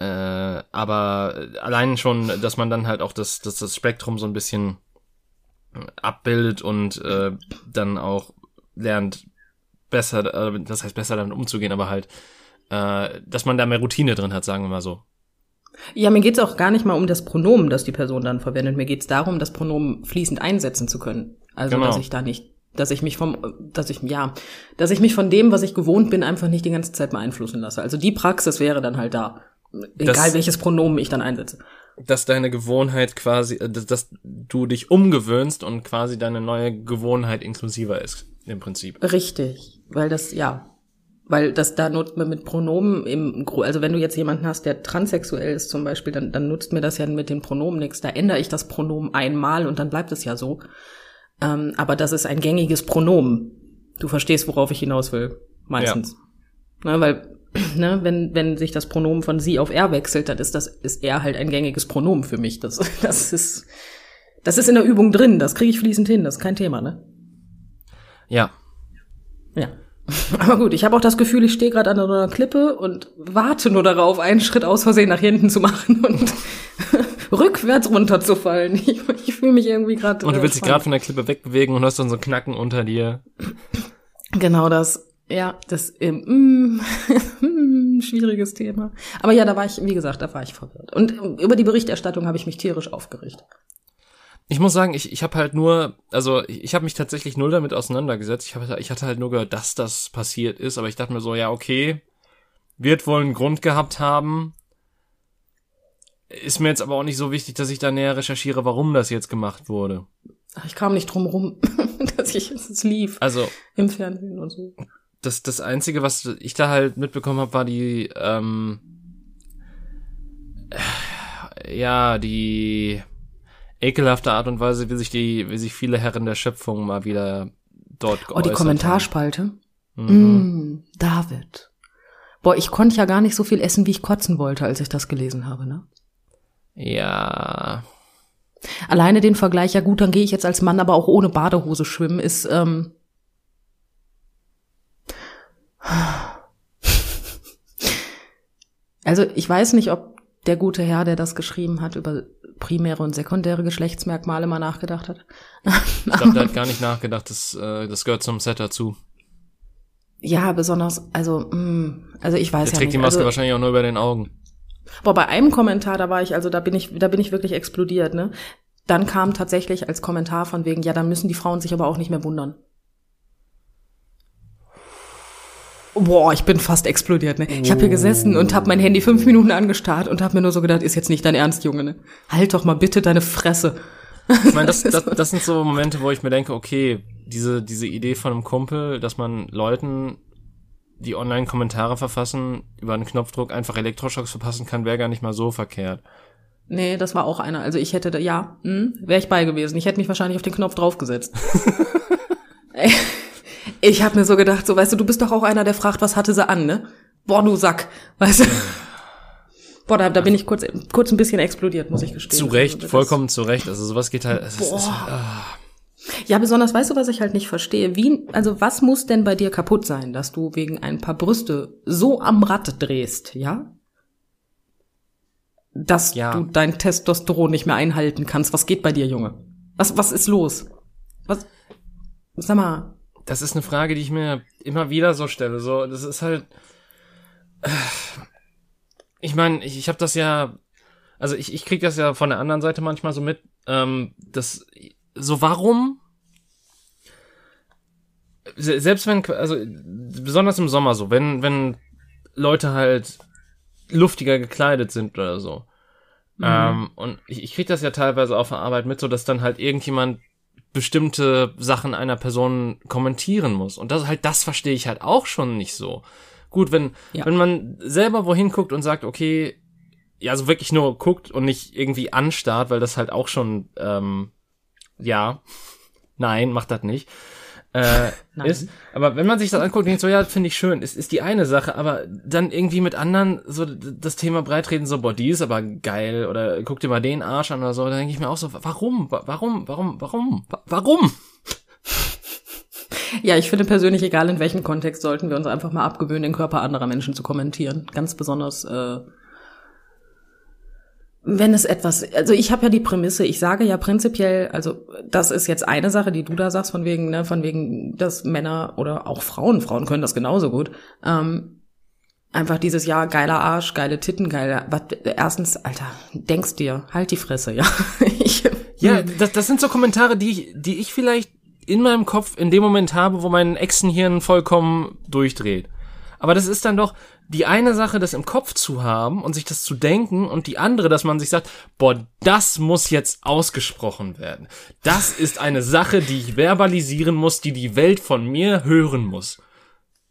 Äh, aber allein schon, dass man dann halt auch das, das, das Spektrum so ein bisschen abbildet und äh, dann auch lernt, besser, äh, das heißt besser damit umzugehen, aber halt äh, dass man da mehr Routine drin hat, sagen wir mal so. Ja, mir geht's auch gar nicht mal um das Pronomen, das die Person dann verwendet. Mir geht's darum, das Pronomen fließend einsetzen zu können. Also, genau. dass ich da nicht, dass ich mich vom, dass ich, ja, dass ich mich von dem, was ich gewohnt bin, einfach nicht die ganze Zeit beeinflussen lasse. Also die Praxis wäre dann halt da. Egal das, welches Pronomen ich dann einsetze. Dass deine Gewohnheit quasi, äh, dass, dass du dich umgewöhnst und quasi deine neue Gewohnheit inklusiver ist, im Prinzip. Richtig. Weil das, ja, Weil das da nutzt man mit Pronomen im also wenn du jetzt jemanden hast, der transsexuell ist zum Beispiel, dann, dann nutzt mir das ja mit den Pronomen nichts. Da ändere ich das Pronomen einmal und dann bleibt es ja so. Ähm, aber das ist ein gängiges Pronomen. Du verstehst, worauf ich hinaus will. Meistens. Ja. Ne, weil, ne, wenn, wenn sich das Pronomen von sie auf er wechselt, dann ist das, ist er halt ein gängiges Pronomen für mich. Das, das ist, das ist in der Übung drin. Das kriege ich fließend hin. Das ist kein Thema, ne? Ja. Ja. Aber gut, ich habe auch das Gefühl, ich stehe gerade an einer Klippe und warte nur darauf, einen Schritt aus Versehen nach hinten zu machen und rückwärts runterzufallen. Ich, ich fühle mich irgendwie gerade. Und du willst dich gerade von der Klippe wegbewegen und hast dann so ein Knacken unter dir. Genau das. Ja, das ähm, mm, schwieriges Thema. Aber ja, da war ich, wie gesagt, da war ich verwirrt. Und über die Berichterstattung habe ich mich tierisch aufgeregt. Ich muss sagen, ich, ich habe halt nur, also ich, ich habe mich tatsächlich null damit auseinandergesetzt. Ich, hab, ich hatte halt nur gehört, dass das passiert ist, aber ich dachte mir so, ja, okay, wird wohl einen Grund gehabt haben. Ist mir jetzt aber auch nicht so wichtig, dass ich da näher recherchiere, warum das jetzt gemacht wurde. Ach, ich kam nicht drum rum, dass ich es lief. Also im Fernsehen und so. Das, das Einzige, was ich da halt mitbekommen habe, war die, ähm, ja, die ekelhafte Art und Weise, wie sich die, wie sich viele Herren der Schöpfung mal wieder dort geäußert Oh, die Kommentarspalte. Mhm. Mm, David. Boah, ich konnte ja gar nicht so viel essen, wie ich kotzen wollte, als ich das gelesen habe, ne? Ja. Alleine den Vergleich, ja gut, dann gehe ich jetzt als Mann aber auch ohne Badehose schwimmen, ist, ähm, also ich weiß nicht, ob der gute Herr, der das geschrieben hat, über primäre und sekundäre Geschlechtsmerkmale mal nachgedacht hat. ich glaube, der hat gar nicht nachgedacht, das, äh, das gehört zum Set dazu. Ja, besonders, also, mh, mm, also ich weiß der ja trägt nicht. die Maske also, wahrscheinlich auch nur über den Augen. Boah, bei einem Kommentar, da war ich, also da bin ich, da bin ich wirklich explodiert, ne? Dann kam tatsächlich als Kommentar von wegen, ja, dann müssen die Frauen sich aber auch nicht mehr wundern. Boah, ich bin fast explodiert, ne? Ich habe hier gesessen und habe mein Handy fünf Minuten angestarrt und habe mir nur so gedacht, ist jetzt nicht dein Ernst, Junge, ne? Halt doch mal bitte deine Fresse. Ich meine, das, das, das sind so Momente, wo ich mir denke, okay, diese, diese Idee von einem Kumpel, dass man Leuten, die online Kommentare verfassen, über einen Knopfdruck einfach Elektroschocks verpassen kann, wäre gar nicht mal so verkehrt. Nee, das war auch einer. Also ich hätte da, ja, hm, wäre ich bei gewesen. Ich hätte mich wahrscheinlich auf den Knopf draufgesetzt. Ich habe mir so gedacht, so weißt du, du bist doch auch einer, der fragt, was hatte sie an, ne? Boah, du Sack, weißt du? Boah, da, da bin ich kurz, kurz ein bisschen explodiert, muss ich gestehen. Zu Recht, also, vollkommen zu Recht. Also sowas geht halt. Boah. Ist, ah. Ja, besonders weißt du, was ich halt nicht verstehe. Wie, also was muss denn bei dir kaputt sein, dass du wegen ein paar Brüste so am Rad drehst, ja? Dass ja. du dein Testosteron nicht mehr einhalten kannst. Was geht bei dir, Junge? Was, was ist los? Was, sag mal, das ist eine Frage, die ich mir immer wieder so stelle. So, das ist halt. Ich meine, ich, ich habe das ja, also ich, ich krieg das ja von der anderen Seite manchmal so mit. Ähm, das, so warum? Selbst wenn, also besonders im Sommer so, wenn wenn Leute halt luftiger gekleidet sind oder so. Mhm. Ähm, und ich, ich krieg das ja teilweise auf der Arbeit mit, so dass dann halt irgendjemand bestimmte Sachen einer Person kommentieren muss. Und das halt, das verstehe ich halt auch schon nicht so. Gut, wenn, ja. wenn man selber wohin guckt und sagt, okay, ja, so wirklich nur guckt und nicht irgendwie anstarrt, weil das halt auch schon, ähm, ja, nein, macht das nicht äh, ist. Aber wenn man sich das anguckt, denkt so, ja, finde ich schön, ist, ist die eine Sache, aber dann irgendwie mit anderen so das Thema breitreden, so, boah, die ist aber geil, oder guck dir mal den Arsch an oder so, da denke ich mir auch so, warum, warum, warum, warum, warum? Ja, ich finde persönlich, egal in welchem Kontext, sollten wir uns einfach mal abgewöhnen, den Körper anderer Menschen zu kommentieren. Ganz besonders äh, wenn es etwas, also ich habe ja die Prämisse, ich sage ja prinzipiell, also das ist jetzt eine Sache, die du da sagst, von wegen, ne, von wegen, dass Männer oder auch Frauen, Frauen können das genauso gut, ähm, einfach dieses Jahr geiler Arsch, geile Titten, geiler, was, erstens, Alter, denkst dir, halt die Fresse, ja. ich, ja, das, das sind so Kommentare, die ich, die ich vielleicht in meinem Kopf in dem Moment habe, wo mein Echsenhirn vollkommen durchdreht. Aber das ist dann doch die eine Sache, das im Kopf zu haben und sich das zu denken und die andere, dass man sich sagt, boah, das muss jetzt ausgesprochen werden. Das ist eine Sache, die ich verbalisieren muss, die die Welt von mir hören muss.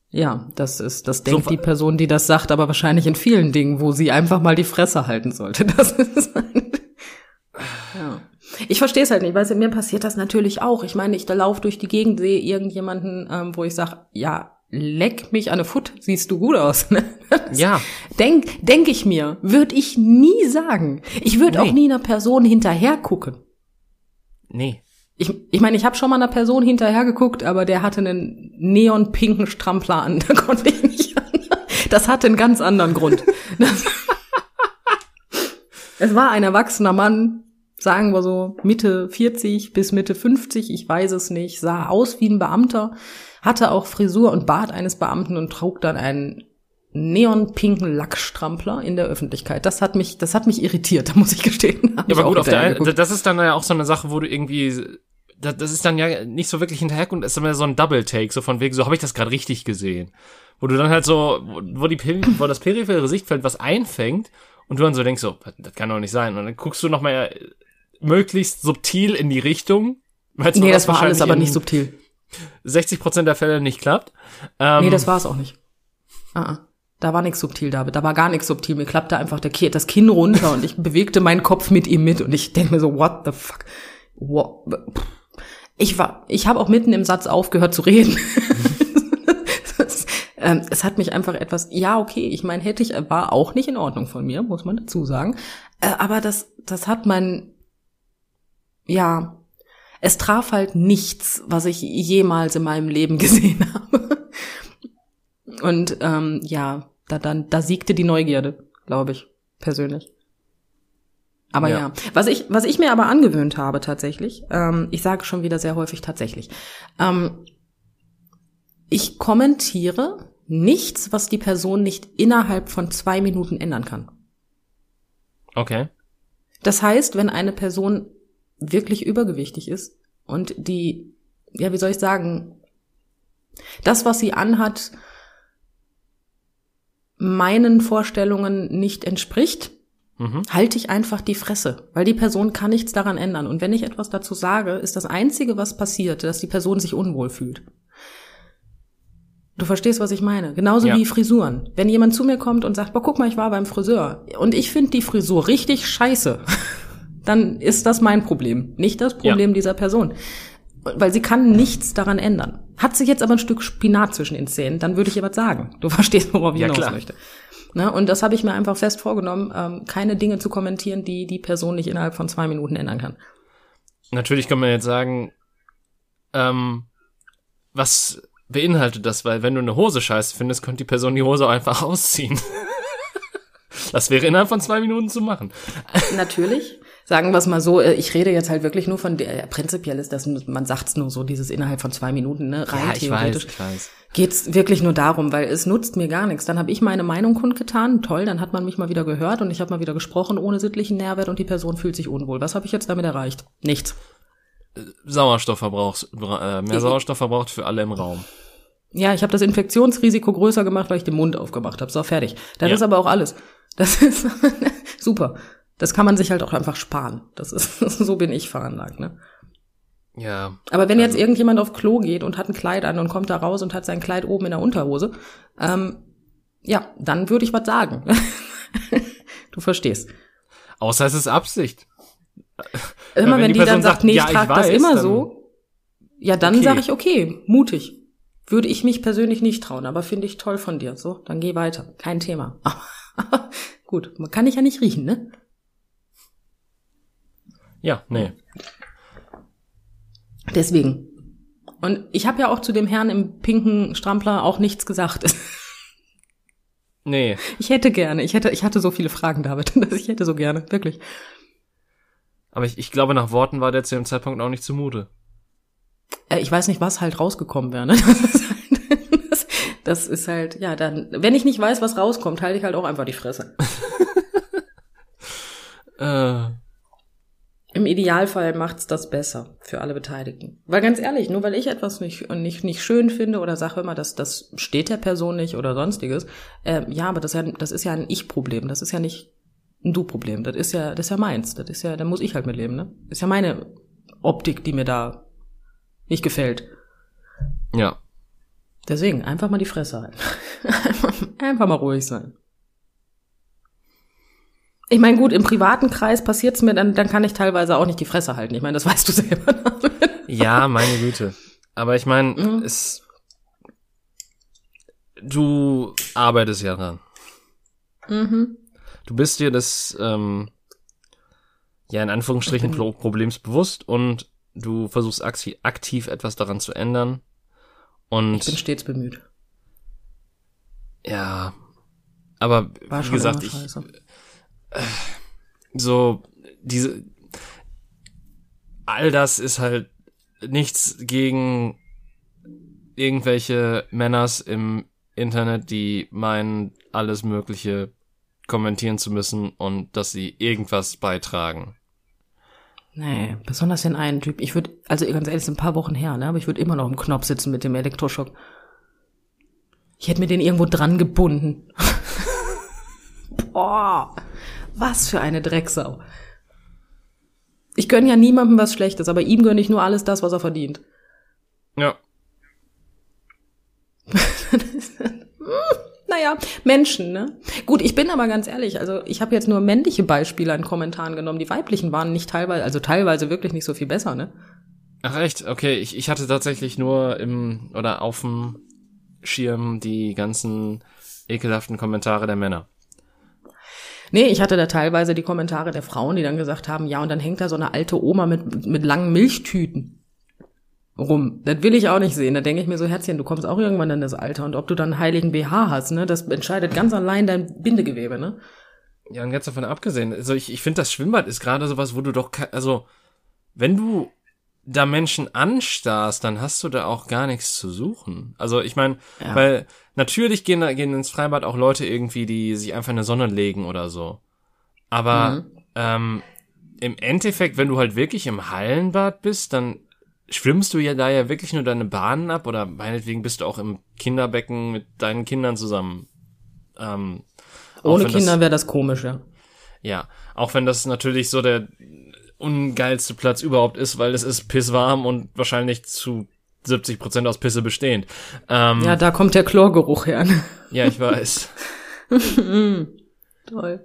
Ja, das ist, das denkt so, die Person, die das sagt, aber wahrscheinlich in vielen Dingen, wo sie einfach mal die Fresse halten sollte. Das ist ja. Ich verstehe es halt nicht, weil mir passiert das natürlich auch. Ich meine, ich da laufe durch die Gegend, sehe irgendjemanden, ähm, wo ich sage, ja, leck mich an der Foot, siehst du gut aus. Ne? Ja. Denk, denk ich mir, würde ich nie sagen. Ich würde nee. auch nie einer Person hinterher gucken. Nee. Ich, ich meine, ich habe schon mal einer Person hinterher geguckt, aber der hatte einen neonpinken Strampler an. Da konnte ich nicht. Das hatte einen ganz anderen Grund. Das, es war ein erwachsener Mann, sagen wir so Mitte 40 bis Mitte 50, ich weiß es nicht, sah aus wie ein Beamter, hatte auch Frisur und Bart eines Beamten und trug dann einen neonpinken Lackstrampler in der Öffentlichkeit. Das hat mich, das hat mich irritiert, da muss ich gestehen. Ja, aber gut, auf der einen, das ist dann ja auch so eine Sache, wo du irgendwie, das, ist dann ja nicht so wirklich hinterher und ist immer so ein Double Take, so von wegen, so habe ich das gerade richtig gesehen. Wo du dann halt so, wo die, wo das periphere Sichtfeld was einfängt und du dann so denkst so, das kann doch nicht sein. Und dann guckst du noch mal möglichst subtil in die Richtung. Nee, das war alles aber nicht subtil. 60 Prozent der Fälle nicht klappt. Ähm, nee, das war es auch nicht. Ah, ah. Da war nichts subtil, David. Da war gar nichts subtil. Mir klappte einfach der, das Kinn runter und ich bewegte meinen Kopf mit ihm mit und ich denke mir so, what the fuck? What? Ich war, ich habe auch mitten im Satz aufgehört zu reden. ähm, es hat mich einfach etwas, ja, okay, ich meine, hätte ich, war auch nicht in Ordnung von mir, muss man dazu sagen. Äh, aber das, das hat mein, ja, es traf halt nichts, was ich jemals in meinem Leben gesehen habe. Und ähm, ja, da, dann, da siegte die Neugierde, glaube ich, persönlich. Aber ja. ja. was ich, was ich mir aber angewöhnt habe tatsächlich, ähm, ich sage schon wieder sehr häufig tatsächlich, ähm, ich kommentiere nichts, was die Person nicht innerhalb von zwei Minuten ändern kann. Okay. Das heißt, wenn eine Person wirklich übergewichtig ist und die, ja, wie soll ich sagen, das, was sie anhat, meinen Vorstellungen nicht entspricht, mhm. halte ich einfach die Fresse, weil die Person kann nichts daran ändern. Und wenn ich etwas dazu sage, ist das Einzige, was passiert, dass die Person sich unwohl fühlt. Du verstehst, was ich meine. Genauso ja. wie Frisuren. Wenn jemand zu mir kommt und sagt, boah, guck mal, ich war beim Friseur und ich finde die Frisur richtig scheiße, dann ist das mein Problem, nicht das Problem ja. dieser Person. Weil sie kann nichts daran ändern. Hat sie jetzt aber ein Stück Spinat zwischen den Zähnen, dann würde ich ihr was sagen. Du verstehst, worauf ich ja, hinaus klar. möchte. Ne? Und das habe ich mir einfach fest vorgenommen, ähm, keine Dinge zu kommentieren, die die Person nicht innerhalb von zwei Minuten ändern kann. Natürlich kann man jetzt sagen, ähm, was beinhaltet das? Weil wenn du eine Hose scheiße findest, könnte die Person die Hose einfach ausziehen. das wäre innerhalb von zwei Minuten zu machen. Natürlich sagen wir es mal so, äh, ich rede jetzt halt wirklich nur von der, prinzipiell ist das, man sagt es nur so, dieses innerhalb von zwei Minuten, ne, rein ja, ich theoretisch. Weiß, ich weiß. Geht's wirklich nur darum, weil es nutzt mir gar nichts. Dann habe ich meine Meinung kundgetan, toll, dann hat man mich mal wieder gehört und ich habe mal wieder gesprochen ohne sittlichen Nährwert und die Person fühlt sich unwohl. Was habe ich jetzt damit erreicht? Nichts. Sauerstoffverbrauch, äh, mehr Sauerstoff verbraucht für alle im Raum. Ja, ich habe das Infektionsrisiko größer gemacht, weil ich den Mund aufgemacht habe. So, fertig. Das ja. ist aber auch alles. Das ist super. Das kann man sich halt auch einfach sparen. Das ist, so bin ich veranlagt, ne? Ja. Aber wenn also, jetzt irgendjemand auf Klo geht und hat ein Kleid an und kommt da raus und hat sein Kleid oben in der Unterhose, ähm, ja, dann würde ich was sagen. du verstehst. Außer es ist Absicht. Immer wenn, wenn die, die dann sagt, nee, ich ja, trage das immer so, ja, dann okay. sage ich, okay, mutig. Würde ich mich persönlich nicht trauen, aber finde ich toll von dir. So, dann geh weiter. Kein Thema. Gut, man kann ich ja nicht riechen, ne? Ja, nee. Deswegen. Und ich habe ja auch zu dem Herrn im pinken Strampler auch nichts gesagt. Nee. Ich hätte gerne, ich hätte, ich hatte so viele Fragen, David, dass ich hätte so gerne, wirklich. Aber ich, ich glaube, nach Worten war der zu dem Zeitpunkt auch nicht zumute. Äh, ich weiß nicht, was halt rausgekommen wäre. Ne? Das, das ist halt, ja, dann, wenn ich nicht weiß, was rauskommt, halte ich halt auch einfach die Fresse. äh. Im Idealfall macht's das besser für alle Beteiligten. Weil ganz ehrlich, nur weil ich etwas nicht, nicht, nicht schön finde oder sage immer, dass das steht der Person nicht oder sonstiges, äh, ja, aber das, ja, das ist ja ein Ich-Problem. Das ist ja nicht ein Du-Problem. Das ist ja, das ist ja meins. Das ist ja, da muss ich halt mit leben, ne? Das ist ja meine Optik, die mir da nicht gefällt. Ja. Deswegen, einfach mal die Fresse halten. einfach mal ruhig sein. Ich meine, gut, im privaten Kreis passiert's mir, dann, dann kann ich teilweise auch nicht die Fresse halten. Ich meine, das weißt du selber. ja, meine Güte. Aber ich meine, mhm. es. Du arbeitest ja dran. Mhm. Du bist dir des, ähm, ja, in Anführungsstrichen Problems bewusst und du versuchst aktiv etwas daran zu ändern. Und ich bin stets bemüht. Ja, aber wie gesagt, ich äh, so diese all das ist halt nichts gegen irgendwelche Männers im Internet, die meinen, alles Mögliche kommentieren zu müssen und dass sie irgendwas beitragen. Nee, besonders den einen Typ. Ich würde, also ganz ehrlich, ist ein paar Wochen her, ne? Aber ich würde immer noch im Knopf sitzen mit dem Elektroschock. Ich hätte mir den irgendwo dran gebunden. Boah, was für eine Drecksau. Ich gönne ja niemandem was Schlechtes, aber ihm gönne ich nur alles das, was er verdient. Ja. naja, Menschen, ne? Gut, ich bin aber ganz ehrlich, also ich habe jetzt nur männliche Beispiele an Kommentaren genommen. Die weiblichen waren nicht teilweise, also teilweise wirklich nicht so viel besser, ne? Ach echt? Okay, ich, ich hatte tatsächlich nur im oder auf dem Schirm die ganzen ekelhaften Kommentare der Männer. Nee, ich hatte da teilweise die Kommentare der Frauen, die dann gesagt haben, ja, und dann hängt da so eine alte Oma mit, mit langen Milchtüten rum. Das will ich auch nicht sehen. Da denke ich mir so, Herzchen, du kommst auch irgendwann in das Alter und ob du dann heiligen BH hast, ne, das entscheidet ganz allein dein Bindegewebe, ne? Ja, und ganz davon abgesehen, also ich, ich finde, das Schwimmbad ist gerade sowas, wo du doch, also, wenn du da Menschen anstarrst, dann hast du da auch gar nichts zu suchen. Also ich meine, ja. weil natürlich gehen, gehen ins Freibad auch Leute irgendwie, die sich einfach in der Sonne legen oder so. Aber mhm. ähm, im Endeffekt, wenn du halt wirklich im Hallenbad bist, dann schwimmst du ja da ja wirklich nur deine Bahnen ab oder meinetwegen bist du auch im Kinderbecken mit deinen Kindern zusammen. Ähm, Ohne Kinder wäre das komisch, ja. Ja, auch wenn das natürlich so der ungeilste Platz überhaupt ist, weil es ist pisswarm und wahrscheinlich zu 70 Prozent aus Pisse bestehend. Ähm, ja, da kommt der Chlorgeruch her. Ne? Ja, ich weiß. Toll.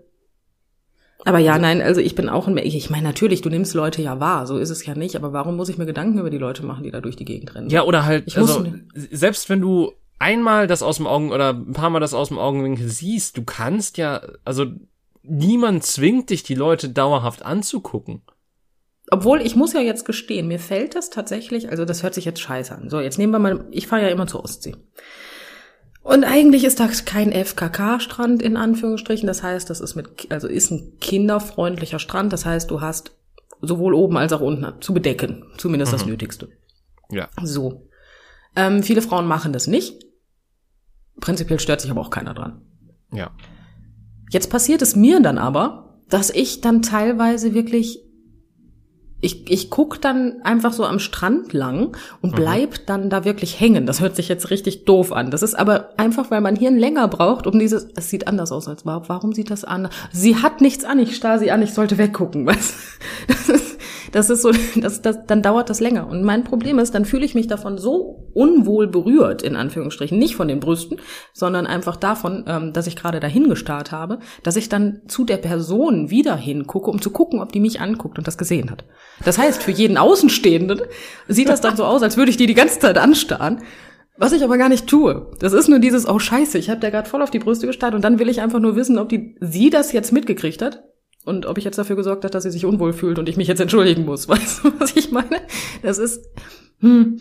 Aber ja, nein, also ich bin auch ein, ich meine natürlich, du nimmst Leute ja wahr, so ist es ja nicht, aber warum muss ich mir Gedanken über die Leute machen, die da durch die Gegend rennen? Ja, oder halt, ich also, selbst wenn du einmal das aus dem Augen oder ein paar Mal das aus dem Augenwinkel siehst, du kannst ja, also niemand zwingt dich, die Leute dauerhaft anzugucken. Obwohl, ich muss ja jetzt gestehen, mir fällt das tatsächlich, also das hört sich jetzt scheiße an. So, jetzt nehmen wir mal, ich fahre ja immer zur Ostsee. Und eigentlich ist das kein FKK-Strand in Anführungsstrichen. Das heißt, das ist mit, also ist ein kinderfreundlicher Strand. Das heißt, du hast sowohl oben als auch unten zu bedecken. Zumindest mhm. das Nötigste. Ja. So. Ähm, viele Frauen machen das nicht. Prinzipiell stört sich aber auch keiner dran. Ja. Jetzt passiert es mir dann aber, dass ich dann teilweise wirklich ich, ich guck dann einfach so am Strand lang und mhm. bleib mhm. dann da wirklich hängen. Das hört sich jetzt richtig doof an. Das ist aber einfach, weil man Hirn länger braucht, um dieses, es sieht anders aus als war. Warum sieht das an? Sie hat nichts an, ich starr sie an, ich sollte weggucken. Was? Das ist, das ist so, das, das, dann dauert das länger. Und mein Problem ist, dann fühle ich mich davon so unwohl berührt, in Anführungsstrichen, nicht von den Brüsten, sondern einfach davon, ähm, dass ich gerade dahin gestarrt habe, dass ich dann zu der Person wieder hingucke, um zu gucken, ob die mich anguckt und das gesehen hat. Das heißt, für jeden Außenstehenden sieht das dann so aus, als würde ich die die ganze Zeit anstarren. Was ich aber gar nicht tue. Das ist nur dieses, oh scheiße, ich habe der gerade voll auf die Brüste gestarrt und dann will ich einfach nur wissen, ob die sie das jetzt mitgekriegt hat und ob ich jetzt dafür gesorgt habe, dass sie sich unwohl fühlt und ich mich jetzt entschuldigen muss. Weißt du, was ich meine? Das ist, hm,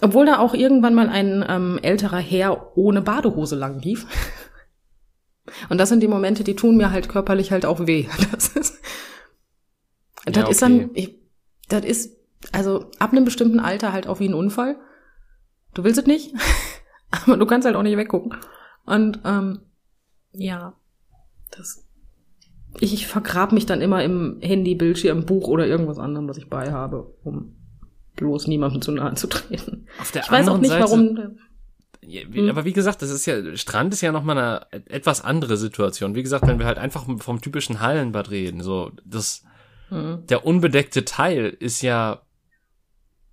obwohl da auch irgendwann mal ein ähm, älterer Herr ohne Badehose lang lief. Und das sind die Momente, die tun mir halt körperlich halt auch weh. Das ist, das ja, okay. ist dann, ich, das ist, also ab einem bestimmten Alter halt auch wie ein Unfall. Du willst es nicht, aber du kannst halt auch nicht weggucken. Und ähm, ja, das ich, ich vergrab mich dann immer im Handy, Bildschirm, Buch oder irgendwas anderem, was ich bei habe, um bloß niemandem zu nahe zu treten. Auf der ich weiß auch nicht, Seite, warum. Ja, wie, aber wie gesagt, das ist ja, Strand ist ja nochmal eine etwas andere Situation. Wie gesagt, wenn wir halt einfach vom typischen Hallenbad reden, so, das, mhm. der unbedeckte Teil ist ja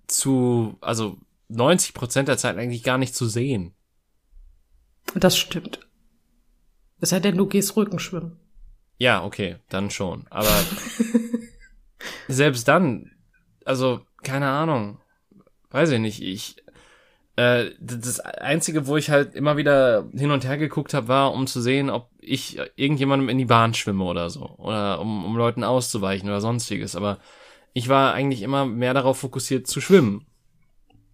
zu, also 90 Prozent der Zeit eigentlich gar nicht zu sehen. Das stimmt. Es sei denn, du gehst Rückenschwimmen. Ja, okay, dann schon. Aber selbst dann, also, keine Ahnung, weiß ich nicht, ich, äh, das Einzige, wo ich halt immer wieder hin und her geguckt habe, war, um zu sehen, ob ich irgendjemandem in die Bahn schwimme oder so. Oder um, um Leuten auszuweichen oder sonstiges. Aber ich war eigentlich immer mehr darauf fokussiert zu schwimmen.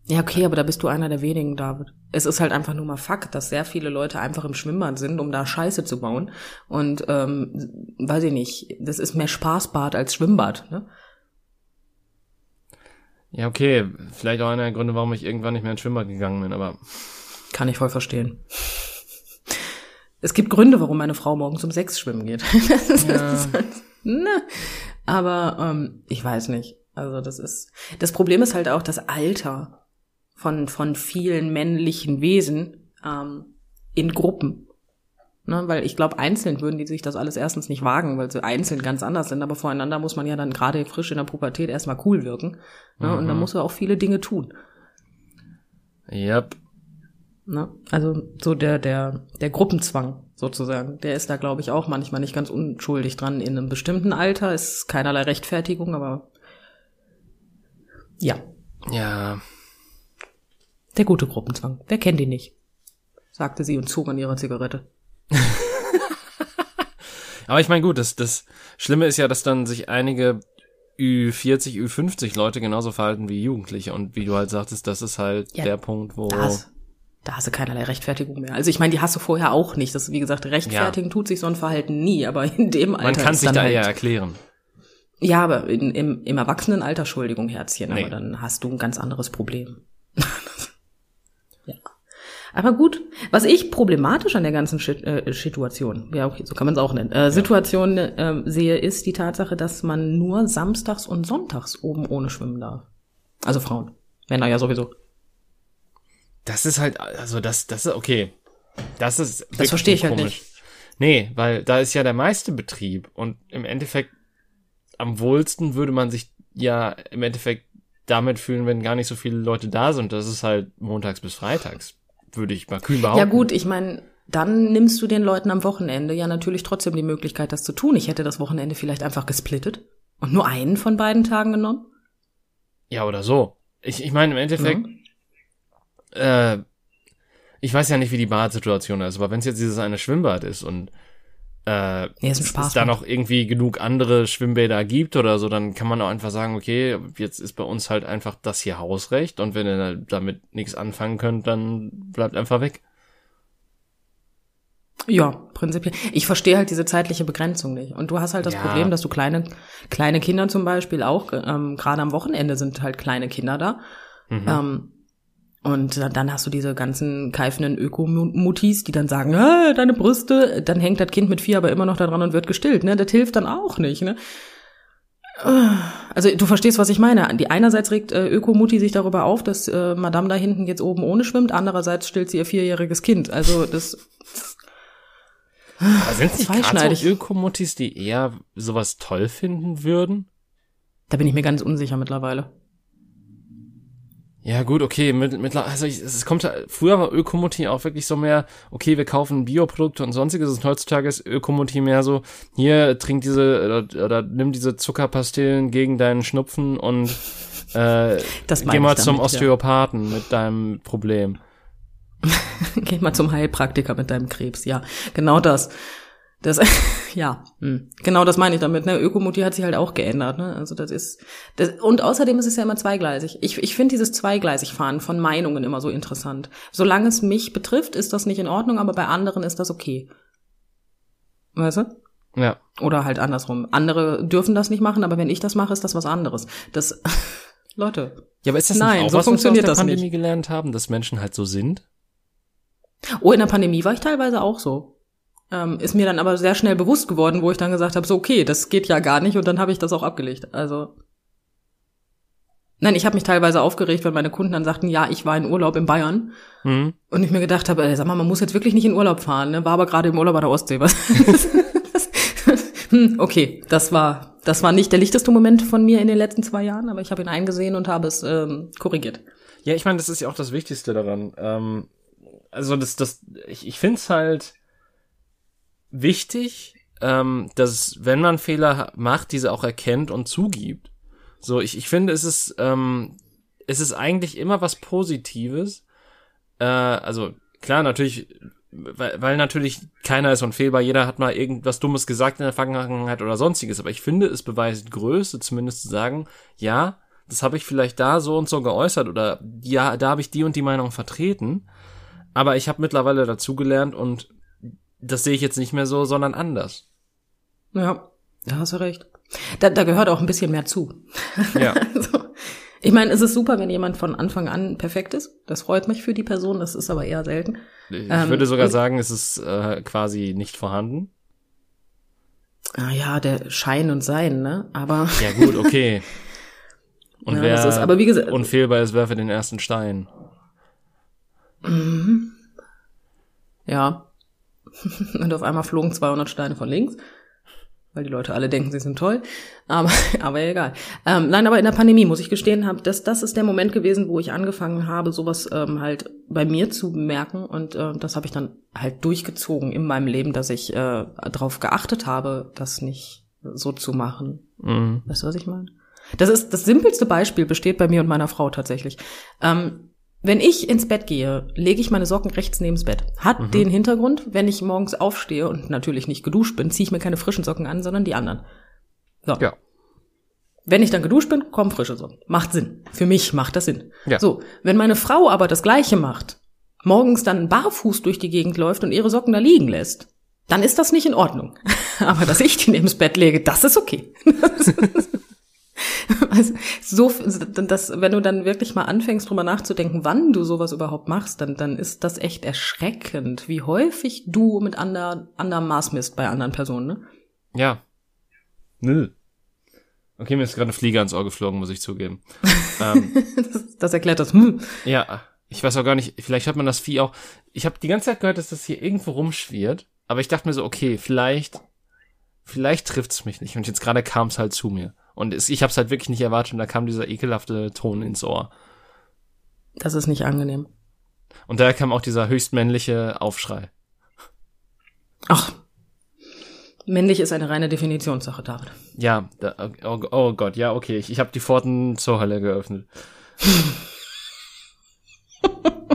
Ja, okay, aber da bist du einer der wenigen, David. Es ist halt einfach nur mal Fakt, dass sehr viele Leute einfach im Schwimmbad sind, um da Scheiße zu bauen. Und ähm, weiß ich nicht, das ist mehr Spaßbad als Schwimmbad. Ne? Ja, okay, vielleicht auch einer der Gründe, warum ich irgendwann nicht mehr ins Schwimmbad gegangen bin, aber. Kann ich voll verstehen. Es gibt Gründe, warum meine Frau morgens um sechs schwimmen geht. Ja. halt, ne? Aber ähm, ich weiß nicht. Also das ist. Das Problem ist halt auch das Alter von, von vielen männlichen Wesen ähm, in Gruppen. Ne, weil ich glaube, einzeln würden die sich das alles erstens nicht wagen, weil sie einzeln ganz anders sind, aber voreinander muss man ja dann gerade frisch in der Pubertät erstmal cool wirken. Ne, mhm. Und dann muss er auch viele Dinge tun. Yep. Ne, also so der, der, der Gruppenzwang sozusagen, der ist da, glaube ich, auch manchmal nicht ganz unschuldig dran. In einem bestimmten Alter ist keinerlei Rechtfertigung, aber ja. Ja. Der gute Gruppenzwang. Wer kennt ihn nicht? sagte sie und zog an ihrer Zigarette. Aber ich meine, gut, das, das Schlimme ist ja, dass dann sich einige Ü40, Ü50 Leute genauso verhalten wie Jugendliche. Und wie du halt sagtest, das ist halt ja, der Punkt, wo. Das, da hast du keinerlei Rechtfertigung mehr. Also ich meine, die hast du vorher auch nicht. Das, wie gesagt, rechtfertigen ja. tut sich so ein Verhalten nie, aber in dem Alter. Man kann sich da halt, ja erklären. Ja, aber in, im, im Erwachsenenalter, Entschuldigung, Herzchen, nee. aber dann hast du ein ganz anderes Problem. Aber gut, was ich problematisch an der ganzen äh, Situation, ja, okay, so kann man es auch nennen, äh, Situation äh, sehe, ist die Tatsache, dass man nur samstags und sonntags oben ohne schwimmen darf. Also Frauen. Männer ja sowieso. Das ist halt, also das, das ist okay. Das ist. Das verstehe ich halt nicht. Nee, weil da ist ja der meiste Betrieb und im Endeffekt am wohlsten würde man sich ja im Endeffekt damit fühlen, wenn gar nicht so viele Leute da sind. Das ist halt montags bis freitags würde ich mal kühn behaupten. Ja gut, ich meine, dann nimmst du den Leuten am Wochenende ja natürlich trotzdem die Möglichkeit, das zu tun. Ich hätte das Wochenende vielleicht einfach gesplittet und nur einen von beiden Tagen genommen. Ja, oder so. Ich, ich meine, im Endeffekt, ja. äh, ich weiß ja nicht, wie die Badsituation ist, aber wenn es jetzt dieses eine Schwimmbad ist und äh, ja, ist es da noch irgendwie genug andere Schwimmbäder gibt oder so, dann kann man auch einfach sagen, okay, jetzt ist bei uns halt einfach das hier Hausrecht und wenn ihr damit nichts anfangen könnt, dann bleibt einfach weg. Ja, prinzipiell. Ich verstehe halt diese zeitliche Begrenzung nicht. Und du hast halt das ja. Problem, dass du kleine, kleine Kinder zum Beispiel auch, ähm, gerade am Wochenende sind halt kleine Kinder da. Mhm. Ähm, und dann hast du diese ganzen keifenden Ökomutis, die dann sagen, ah, deine Brüste, dann hängt das Kind mit vier aber immer noch da dran und wird gestillt, ne? Das hilft dann auch nicht, ne? Also du verstehst, was ich meine. Die einerseits regt äh, Ökomutti sich darüber auf, dass äh, Madame da hinten jetzt oben ohne schwimmt, andererseits stillt sie ihr vierjähriges Kind. Also das aber sind es nicht gerade so Ökomutis, die eher sowas toll finden würden? Da bin ich mir ganz unsicher mittlerweile. Ja, gut, okay, mit, mit, also ich, es kommt, früher war Ökomotiv auch wirklich so mehr, okay, wir kaufen Bioprodukte und sonstiges, und heutzutage ist Ökomotiv mehr so, hier, trink diese, oder, oder nimm diese Zuckerpastillen gegen deinen Schnupfen und, äh, geh mal zum damit, Osteopathen ja. mit deinem Problem. geh mal zum Heilpraktiker mit deinem Krebs, ja, genau das. Das, ja, hm. genau das meine ich damit. Ne? Ökomotiv hat sich halt auch geändert. Ne? Also das ist, das, und außerdem ist es ja immer zweigleisig. Ich, ich finde dieses zweigleisig Fahren von Meinungen immer so interessant. Solange es mich betrifft, ist das nicht in Ordnung, aber bei anderen ist das okay. Weißt du? Ja. Oder halt andersrum. Andere dürfen das nicht machen, aber wenn ich das mache, ist das was anderes. Das, Leute. Ja, aber ist das Nein, nicht auch so was, funktioniert was wir aus der Pandemie nicht. gelernt haben, dass Menschen halt so sind? Oh, in der Pandemie war ich teilweise auch so. Ähm, ist mir dann aber sehr schnell bewusst geworden, wo ich dann gesagt habe, so okay, das geht ja gar nicht und dann habe ich das auch abgelegt. Also Nein, ich habe mich teilweise aufgeregt, wenn meine Kunden dann sagten, ja, ich war in Urlaub in Bayern. Mhm. Und ich mir gedacht habe, ey, sag mal, man muss jetzt wirklich nicht in Urlaub fahren, ne? War aber gerade im Urlaub bei der Ostsee. Was? hm, okay, das war, das war nicht der lichteste Moment von mir in den letzten zwei Jahren, aber ich habe ihn eingesehen und habe es ähm, korrigiert. Ja, ich meine, das ist ja auch das Wichtigste daran. Ähm, also das, das, ich, ich finde es halt wichtig, ähm, dass wenn man Fehler macht, diese auch erkennt und zugibt. So, ich, ich finde, es ist, ähm, es ist eigentlich immer was Positives. Äh, also klar, natürlich, weil, weil natürlich keiner ist unfehlbar, jeder hat mal irgendwas Dummes gesagt in der Vergangenheit oder sonstiges, aber ich finde, es beweist Größe, zumindest zu sagen, ja, das habe ich vielleicht da so und so geäußert oder ja, da habe ich die und die Meinung vertreten, aber ich habe mittlerweile dazugelernt und das sehe ich jetzt nicht mehr so, sondern anders. Ja, da hast du recht. Da, da gehört auch ein bisschen mehr zu. Ja. also, ich meine, es ist super, wenn jemand von Anfang an perfekt ist. Das freut mich für die Person, das ist aber eher selten. Ich Ähm, würde sogar sagen, es ist äh, quasi nicht vorhanden. Ah ja, der Schein und Sein, ne? Aber Ja gut, okay. Und Ja, wer ist- aber wie gesagt- unfehlbar ist, werfe den ersten Stein. ja. und auf einmal flogen 200 Steine von links, weil die Leute alle denken, sie sind toll. Aber, aber egal. Ähm, nein, aber in der Pandemie muss ich gestehen, hab, das, das ist der Moment gewesen, wo ich angefangen habe, sowas ähm, halt bei mir zu merken. Und äh, das habe ich dann halt durchgezogen in meinem Leben, dass ich äh, darauf geachtet habe, das nicht so zu machen. Mhm. Weißt du, was ich meine? Das ist das simpelste Beispiel besteht bei mir und meiner Frau tatsächlich. Ähm, wenn ich ins Bett gehe, lege ich meine Socken rechts neben's Bett. Hat den Hintergrund, wenn ich morgens aufstehe und natürlich nicht geduscht bin, ziehe ich mir keine frischen Socken an, sondern die anderen. So. Ja. Wenn ich dann geduscht bin, kommen frische Socken. Macht Sinn. Für mich macht das Sinn. Ja. So, wenn meine Frau aber das Gleiche macht, morgens dann barfuß durch die Gegend läuft und ihre Socken da liegen lässt, dann ist das nicht in Ordnung. Aber dass ich die neben's Bett lege, das ist okay. Also, so, das, wenn du dann wirklich mal anfängst, drüber nachzudenken, wann du sowas überhaupt machst, dann, dann ist das echt erschreckend, wie häufig du mit ander, anderem Maß misst bei anderen Personen, ne? Ja. Nö. Okay, mir ist gerade eine Fliege ans Ohr geflogen, muss ich zugeben. ähm, Das, das erklärt das. Hm. ja, ich weiß auch gar nicht, vielleicht hört man das Vieh auch. Ich habe die ganze Zeit gehört, dass das hier irgendwo rumschwirrt, aber ich dachte mir so, okay, vielleicht, vielleicht trifft's mich nicht. Und jetzt gerade kam es halt zu mir. Und es, ich habe es halt wirklich nicht erwartet und da kam dieser ekelhafte Ton ins Ohr. Das ist nicht angenehm. Und daher kam auch dieser höchstmännliche Aufschrei. Ach. Männlich ist eine reine Definitionssache, David. Ja, da, oh, oh Gott, ja, okay, ich, ich habe die Pforten zur Hölle geöffnet.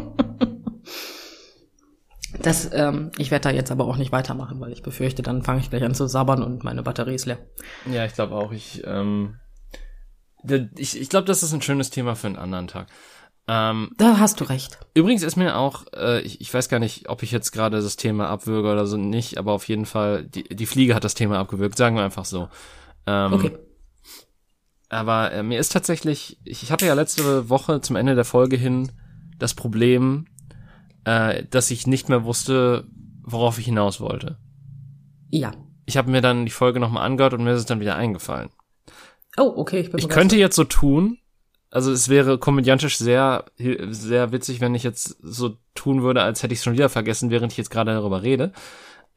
Das, ähm, ich werde da jetzt aber auch nicht weitermachen, weil ich befürchte, dann fange ich gleich an zu sabbern und meine Batterie ist leer. Ja, ich glaube auch, ich, ähm, ich, ich glaube, das ist ein schönes Thema für einen anderen Tag. Ähm, Da hast du recht. übrigens ist mir auch, äh, ich, ich weiß gar nicht, ob ich jetzt gerade das Thema abwürge oder so nicht, aber auf jeden Fall, die, die Fliege hat das Thema abgewürgt, sagen wir einfach so. Ähm, Okay. Aber äh, mir ist tatsächlich, ich, ich hatte ja letzte Woche zum Ende der Folge hin das Problem, äh, dass ich nicht mehr wusste, worauf ich hinaus wollte. Ja. Ich habe mir dann die Folge nochmal angehört und mir ist es dann wieder eingefallen. Oh, okay, ich bin Ich begeistert. könnte jetzt so tun, also es wäre komödiantisch sehr, sehr witzig, wenn ich jetzt so tun würde, als hätte ich es schon wieder vergessen, während ich jetzt gerade darüber rede.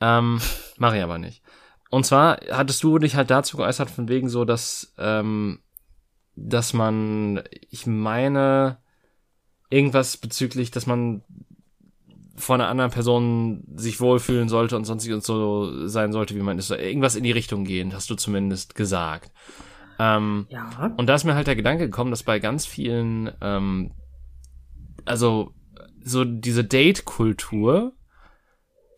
Ähm, mache ich aber nicht. Und zwar hattest du dich halt dazu geäußert, von wegen so, dass, ähm, dass man, ich meine, irgendwas bezüglich, dass man von einer anderen Person sich wohlfühlen sollte und sonst und so sein sollte, wie man ist. Irgendwas in die Richtung gehend, hast du zumindest gesagt. Ähm, Ja. und da ist mir halt der Gedanke gekommen, dass bei ganz vielen, ähm, also so diese Date-Kultur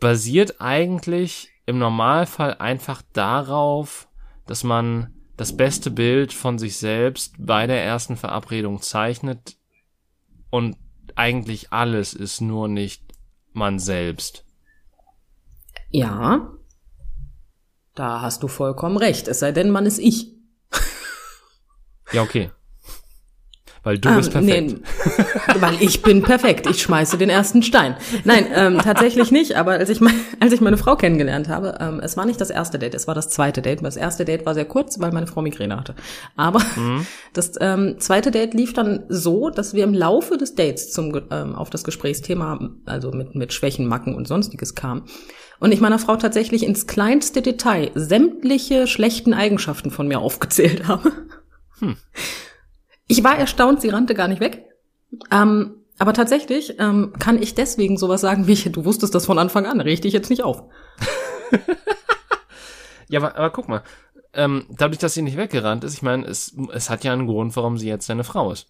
basiert eigentlich im Normalfall einfach darauf, dass man das beste Bild von sich selbst bei der ersten Verabredung zeichnet und eigentlich alles ist nur nicht man selbst. Ja. Da hast du vollkommen recht. Es sei denn, man ist ich. Ja, okay. Weil du Ähm, bist perfekt. nee, weil ich bin perfekt. Ich schmeiße den ersten Stein. Nein, ähm, tatsächlich nicht. Aber als ich, me- als ich meine Frau kennengelernt habe, ähm, es war nicht das erste Date, es war das zweite Date. Das erste Date war sehr kurz, weil meine Frau Migräne hatte. Aber Mhm. das ähm, zweite Date lief dann so, dass wir im Laufe des Dates zum, ähm, auf das Gesprächsthema, also mit, mit Schwächen, Macken und sonstiges kam. Und ich meiner Frau tatsächlich ins kleinste Detail sämtliche schlechten Eigenschaften von mir aufgezählt habe. Ich war erstaunt, sie rannte gar nicht weg. Ähm, Aber tatsächlich ähm, kann ich deswegen sowas sagen wie, du wusstest das von Anfang an, reg dich jetzt nicht auf. ja, aber, aber guck mal, ähm, dadurch, dass sie nicht weggerannt ist, ich meine, es, es hat ja einen Grund, warum sie jetzt seine Frau ist.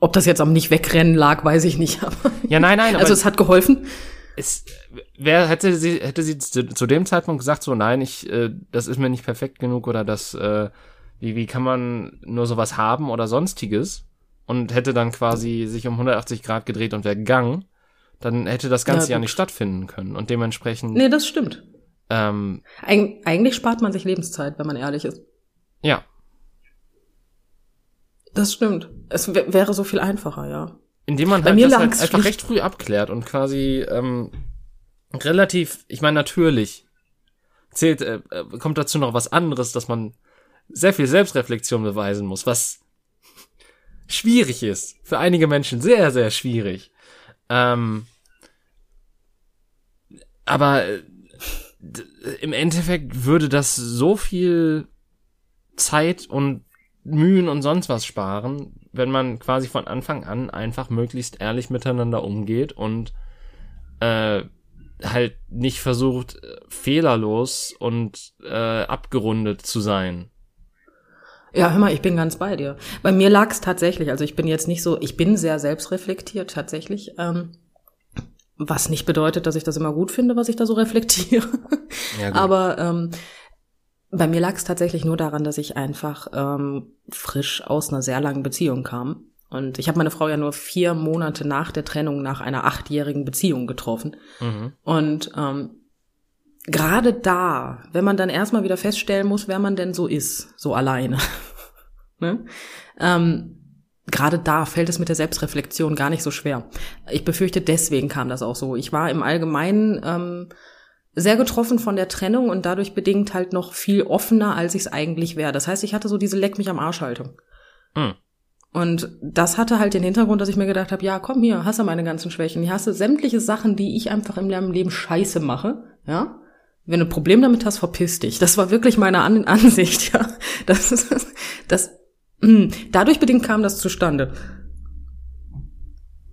Ob das jetzt am nicht wegrennen lag, weiß ich nicht. Aber ja, nein, nein. also es hat geholfen. Es, wer hätte sie hätte sie zu, zu dem Zeitpunkt gesagt so nein, ich äh, das ist mir nicht perfekt genug oder das äh, wie wie kann man nur sowas haben oder sonstiges und hätte dann quasi sich um 180 Grad gedreht und wäre gegangen, dann hätte das Ganze ja, ja nicht stattfinden können und dementsprechend. Nee, das stimmt. Ähm, Eig eigentlich spart man sich Lebenszeit, wenn man ehrlich ist. Ja, das stimmt. Es wäre so viel einfacher, ja. Indem man halt das halt einfach recht früh abklärt und quasi ähm, relativ, ich meine natürlich, zählt, äh, äh, kommt dazu noch was anderes, dass man sehr viel Selbstreflexion beweisen muss, was schwierig ist. Für einige Menschen sehr, sehr schwierig. Ähm, aber äh, im Endeffekt würde das so viel Zeit und Mühen und sonst was sparen, wenn man quasi von Anfang an einfach möglichst ehrlich miteinander umgeht und äh, halt nicht versucht, fehlerlos und äh, abgerundet zu sein. Ja, hör mal, ich bin ganz bei dir. Bei mir lag es tatsächlich, also ich bin jetzt nicht so, ich bin sehr selbstreflektiert tatsächlich. Ähm, was nicht bedeutet, dass ich das immer gut finde, was ich da so reflektiere. Ja, Aber ähm, bei mir lag es tatsächlich nur daran, dass ich einfach ähm, frisch aus einer sehr langen Beziehung kam. Und ich habe meine Frau ja nur vier Monate nach der Trennung nach einer achtjährigen Beziehung getroffen. Mhm. Und ähm, gerade da, wenn man dann erstmal wieder feststellen muss, wer man denn so ist, so alleine, ne? ähm, gerade da fällt es mit der Selbstreflexion gar nicht so schwer. Ich befürchte, deswegen kam das auch so. Ich war im Allgemeinen ähm, sehr getroffen von der Trennung und dadurch bedingt halt noch viel offener, als ich es eigentlich wäre. Das heißt, ich hatte so diese Leck mich am Arsch Haltung. Mhm. Und das hatte halt den Hintergrund, dass ich mir gedacht habe, ja, komm hier, hasse meine ganzen Schwächen. Ich hasse sämtliche Sachen, die ich einfach im Leben scheiße mache, ja. Wenn du ein Problem damit hast, verpiss dich. Das war wirklich meine An Ansicht, ja. Das ist, das, mh. Hm, dadurch bedingt kam das zustande.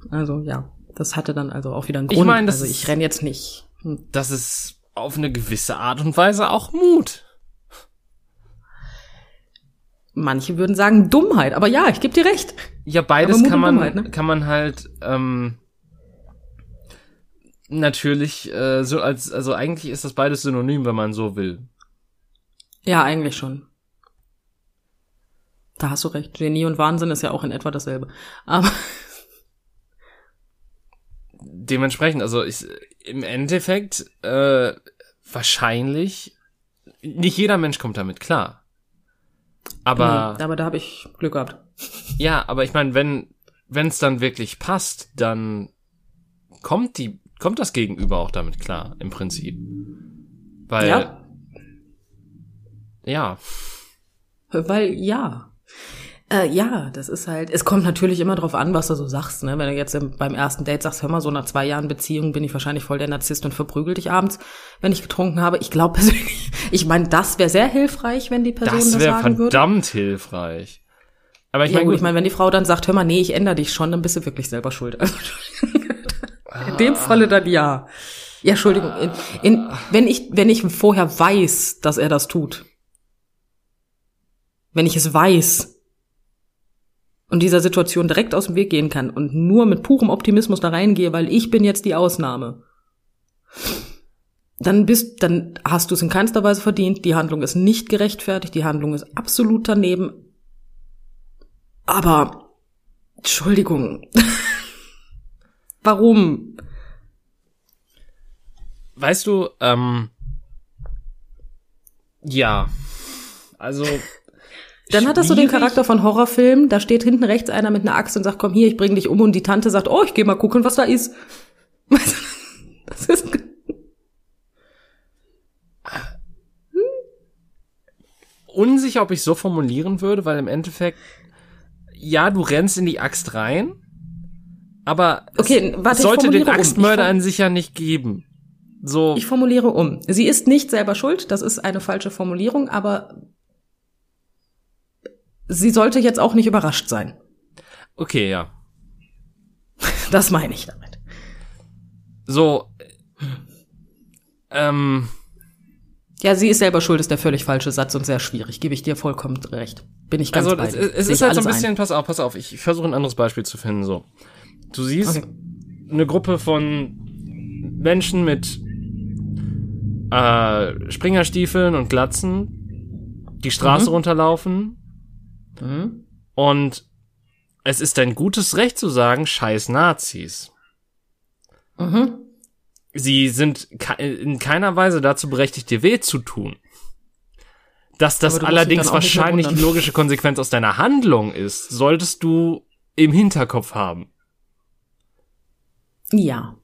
Also, ja. Das hatte dann also auch wieder einen Grund. Ich meine, also ich renn jetzt nicht das ist auf eine gewisse Art und Weise auch Mut. Manche würden sagen Dummheit, aber ja, ich gebe dir recht. Ja, beides kann man, Dummheit, ne? kann man halt ähm, natürlich äh, so als also eigentlich ist das beides synonym, wenn man so will. Ja, eigentlich schon. Da hast du recht. Genie und Wahnsinn ist ja auch in etwa dasselbe. Aber dementsprechend, also ich, im Endeffekt äh, wahrscheinlich nicht jeder Mensch kommt damit klar. Aber nee, aber da habe ich Glück gehabt. Ja, aber ich meine, wenn wenn es dann wirklich passt, dann kommt die kommt das Gegenüber auch damit klar im Prinzip. Weil ja. Ja. Weil ja. Äh, ja, das ist halt, es kommt natürlich immer drauf an, was du so sagst, ne? Wenn du jetzt im, beim ersten Date sagst, hör mal, so nach zwei Jahren Beziehung bin ich wahrscheinlich voll der Narzisst und verprügel dich abends, wenn ich getrunken habe. Ich glaube persönlich, ich meine, das wäre sehr hilfreich, wenn die Person das, das sagen würde. Das wäre verdammt hilfreich. Aber ich ja, meine, gut, ich meine, wenn die Frau dann sagt, hör mal, nee, ich ändere dich schon, dann bist du wirklich selber schuld. Also, in dem Falle dann ja. Ja, Entschuldigung, in, in, wenn ich, wenn ich vorher weiß, dass er das tut. Wenn ich es weiß, und dieser Situation direkt aus dem Weg gehen kann und nur mit purem Optimismus da reingehe, weil ich bin jetzt die Ausnahme, dann bist, dann hast du es in keinster Weise verdient. Die Handlung ist nicht gerechtfertigt, die Handlung ist absolut daneben. Aber, Entschuldigung. Warum? Weißt du, ähm, ja, also dann hat das so den Charakter von Horrorfilm. Da steht hinten rechts einer mit einer Axt und sagt, komm hier, ich bring dich um. Und die Tante sagt, oh, ich geh mal gucken, was da ist. Das ist hm? Unsicher, ob ich so formulieren würde, weil im Endeffekt, ja, du rennst in die Axt rein, aber okay, warte, sollte den Axtmörder um. an sich ja nicht geben. So. Ich formuliere um. Sie ist nicht selber schuld, das ist eine falsche Formulierung, aber sie sollte jetzt auch nicht überrascht sein. Okay, ja. Das meine ich damit. So, ähm, Ja, sie ist selber schuld, ist der völlig falsche Satz und sehr schwierig. Gebe ich dir vollkommen recht. Bin ich ganz also es, es ist halt so ein bisschen, pass auf, pass auf, ich versuche ein anderes Beispiel zu finden, so. Du siehst Okay. eine Gruppe von Menschen mit äh, Springerstiefeln und Glatzen, die Straße Mhm. runterlaufen Mhm. und es ist dein gutes Recht zu sagen, scheiß Nazis. Mhm. Sie sind in keiner Weise dazu berechtigt, dir weh zu tun. Dass das allerdings wahrscheinlich die logische Konsequenz aus deiner Handlung ist, solltest du im Hinterkopf haben. Ja.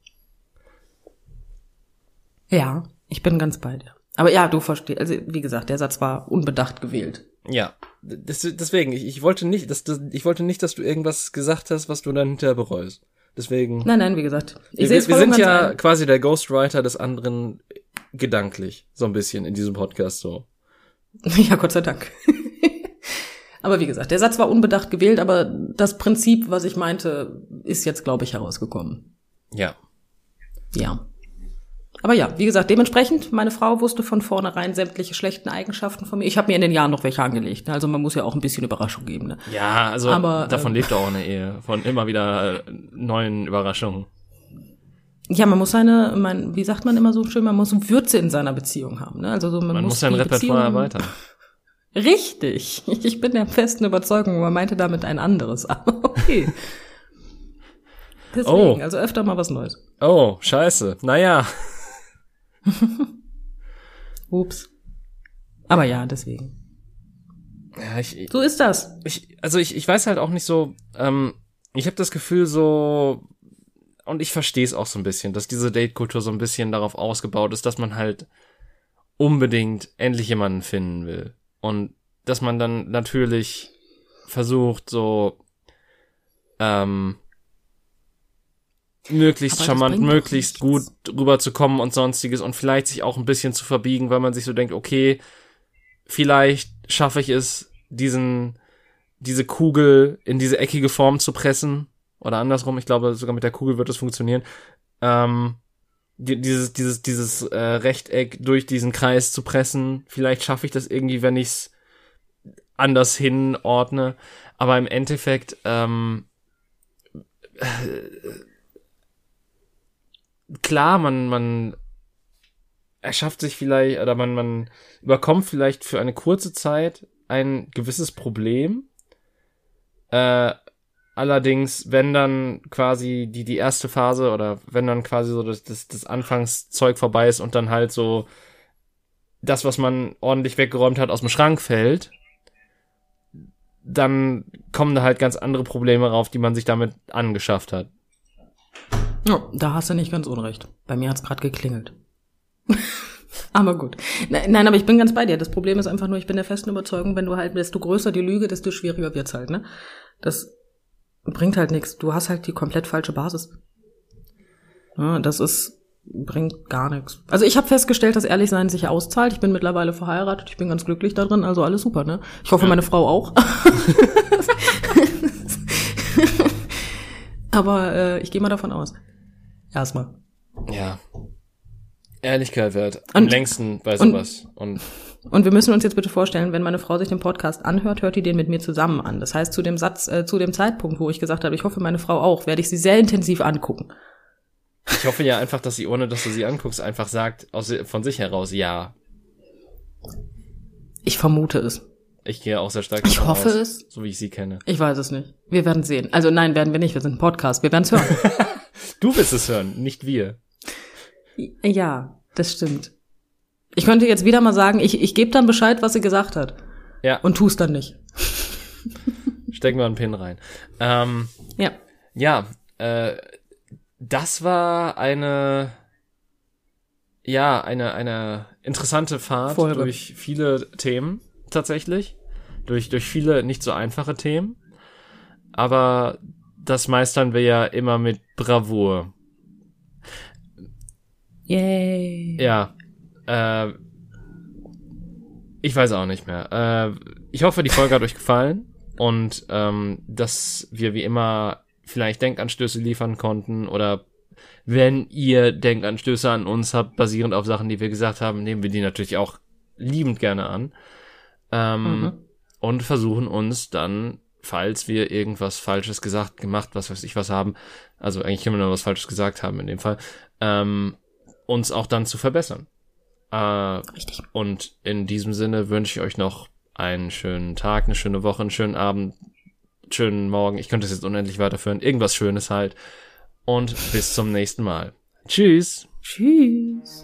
Ja, ich bin ganz bei dir. Aber ja, du verstehst, also wie gesagt, der Satz war unbedacht gewählt. Ja, des, deswegen, ich, ich wollte nicht, dass, dass, ich wollte nicht, dass du irgendwas gesagt hast, was du dann hinterher bereust. Deswegen. Nein, nein, wie gesagt. Ich wir, wir sind ja ein. quasi der Ghostwriter des anderen gedanklich, so ein bisschen in diesem Podcast so. Ja, Gott sei Dank. aber wie gesagt, der Satz war unbedacht gewählt, aber das Prinzip, was ich meinte, ist jetzt, glaube ich, herausgekommen. Ja. Ja. Aber ja, wie gesagt, dementsprechend, meine Frau wusste von vornherein sämtliche schlechten Eigenschaften von mir. Ich habe mir in den Jahren noch welche angelegt. ne? Also man muss ja auch ein bisschen Überraschung geben. Ne? Ja, also Aber, davon ähm, lebt auch eine Ehe. Von immer wieder äh, neuen Überraschungen. Ja, man muss seine, man, wie sagt man immer so schön, man muss Würze in seiner Beziehung haben. Ne? Also so, man, Man muss sein Repertoire Beziehung- erweitern. Richtig. Ich bin der festen Überzeugung, man meinte damit ein anderes. Aber okay. Deswegen, Oh. also öfter mal was Neues. Oh, scheiße. Naja. Ups. Aber ja, deswegen. Ja, ich, So ist das. ich, also ich, ich weiß halt auch nicht so, ähm, ich habe das Gefühl so, und ich verstehe es auch so ein bisschen, dass diese Date-Kultur so ein bisschen darauf ausgebaut ist, dass man halt unbedingt endlich jemanden finden will. Und dass man dann natürlich versucht, so ähm, möglichst Aber charmant, möglichst gut rüberzukommen und sonstiges und vielleicht sich auch ein bisschen zu verbiegen, weil man sich so denkt, okay, vielleicht schaffe ich es, diesen, diese Kugel in diese eckige Form zu pressen. Oder andersrum, ich glaube, sogar mit der Kugel wird es funktionieren. Ähm, die, dieses, dieses, dieses äh, Rechteck durch diesen Kreis zu pressen. Vielleicht schaffe ich das irgendwie, wenn ich es anders hinordne. Aber im Endeffekt, ähm, äh, klar, man, man erschafft sich vielleicht oder man, man überkommt vielleicht für eine kurze Zeit ein gewisses Problem. Äh, allerdings, wenn dann quasi die, die erste Phase oder wenn dann quasi so das, das, das Anfangszeug vorbei ist und dann halt so das, was man ordentlich weggeräumt hat, aus dem Schrank fällt, dann kommen da halt ganz andere Probleme rauf, die man sich damit angeschafft hat. Ja, da hast du nicht ganz unrecht. Bei mir hat's grad geklingelt. aber gut. Nein, nein, aber ich bin ganz bei dir. Das Problem ist einfach nur, ich bin der festen Überzeugung, wenn du halt, desto größer die Lüge, desto schwieriger wird's halt, ne? Das bringt halt nichts. Du hast halt die komplett falsche Basis. Ja, das ist, bringt gar nichts. Also ich habe festgestellt, dass ehrlich sein sich auszahlt. Ich bin mittlerweile verheiratet, ich bin ganz glücklich da drin, also alles super, ne? Ich hoffe, meine Frau auch. aber äh, ich gehe mal davon aus. Erstmal. Ja. Ehrlichkeit wert. Am Und- längsten bei und- sowas. Und, Und wir müssen uns jetzt bitte vorstellen, wenn meine Frau sich den Podcast anhört, hört die den mit mir zusammen an. Das heißt, zu dem Satz, äh, zu dem Zeitpunkt, wo ich gesagt habe, ich hoffe, meine Frau auch, werde ich sie sehr intensiv angucken. ich hoffe ja einfach, dass sie, ohne dass du sie anguckst, einfach sagt aus, von sich heraus, ja. Ich vermute es. Ich gehe auch sehr stark Ich hoffe aus, es. So wie ich sie kenne. Ich weiß es nicht. Wir werden sehen. Also nein, werden wir nicht. Wir sind ein Podcast. Wir werden es hören. Du willst es hören, nicht wir. ja, das stimmt. Ich könnte jetzt wieder mal sagen, ich, ich gebe dann Bescheid, was sie gesagt hat. Ja, Und tu es dann nicht. stecken wir einen Pin rein. Ähm, Ja. ja, äh, das war eine, ja, eine, eine interessante Fahrt Folge. durch viele Themen, tatsächlich. Durch, durch viele nicht so einfache Themen. Aber das meistern wir ja immer mit Bravour. Yay. Ja. Äh, ich weiß auch nicht mehr. Äh, ich hoffe, die Folge hat euch gefallen und ähm, dass wir wie immer vielleicht Denkanstöße liefern konnten oder wenn ihr Denkanstöße an uns habt, basierend auf Sachen, die wir gesagt haben, nehmen wir die natürlich auch liebend gerne an. Ähm, mhm. Und versuchen uns dann, falls wir irgendwas Falsches gesagt, gemacht, was weiß ich was haben, also eigentlich können wir nur was Falsches gesagt haben in dem Fall, ähm, uns auch dann zu verbessern. Äh, Richtig. Und in diesem Sinne wünsche ich euch noch einen schönen Tag, eine schöne Woche, einen schönen Abend, schönen Morgen. Ich könnte es jetzt unendlich weiterführen. Irgendwas Schönes halt. Und bis zum nächsten Mal. Tschüss. Tschüss.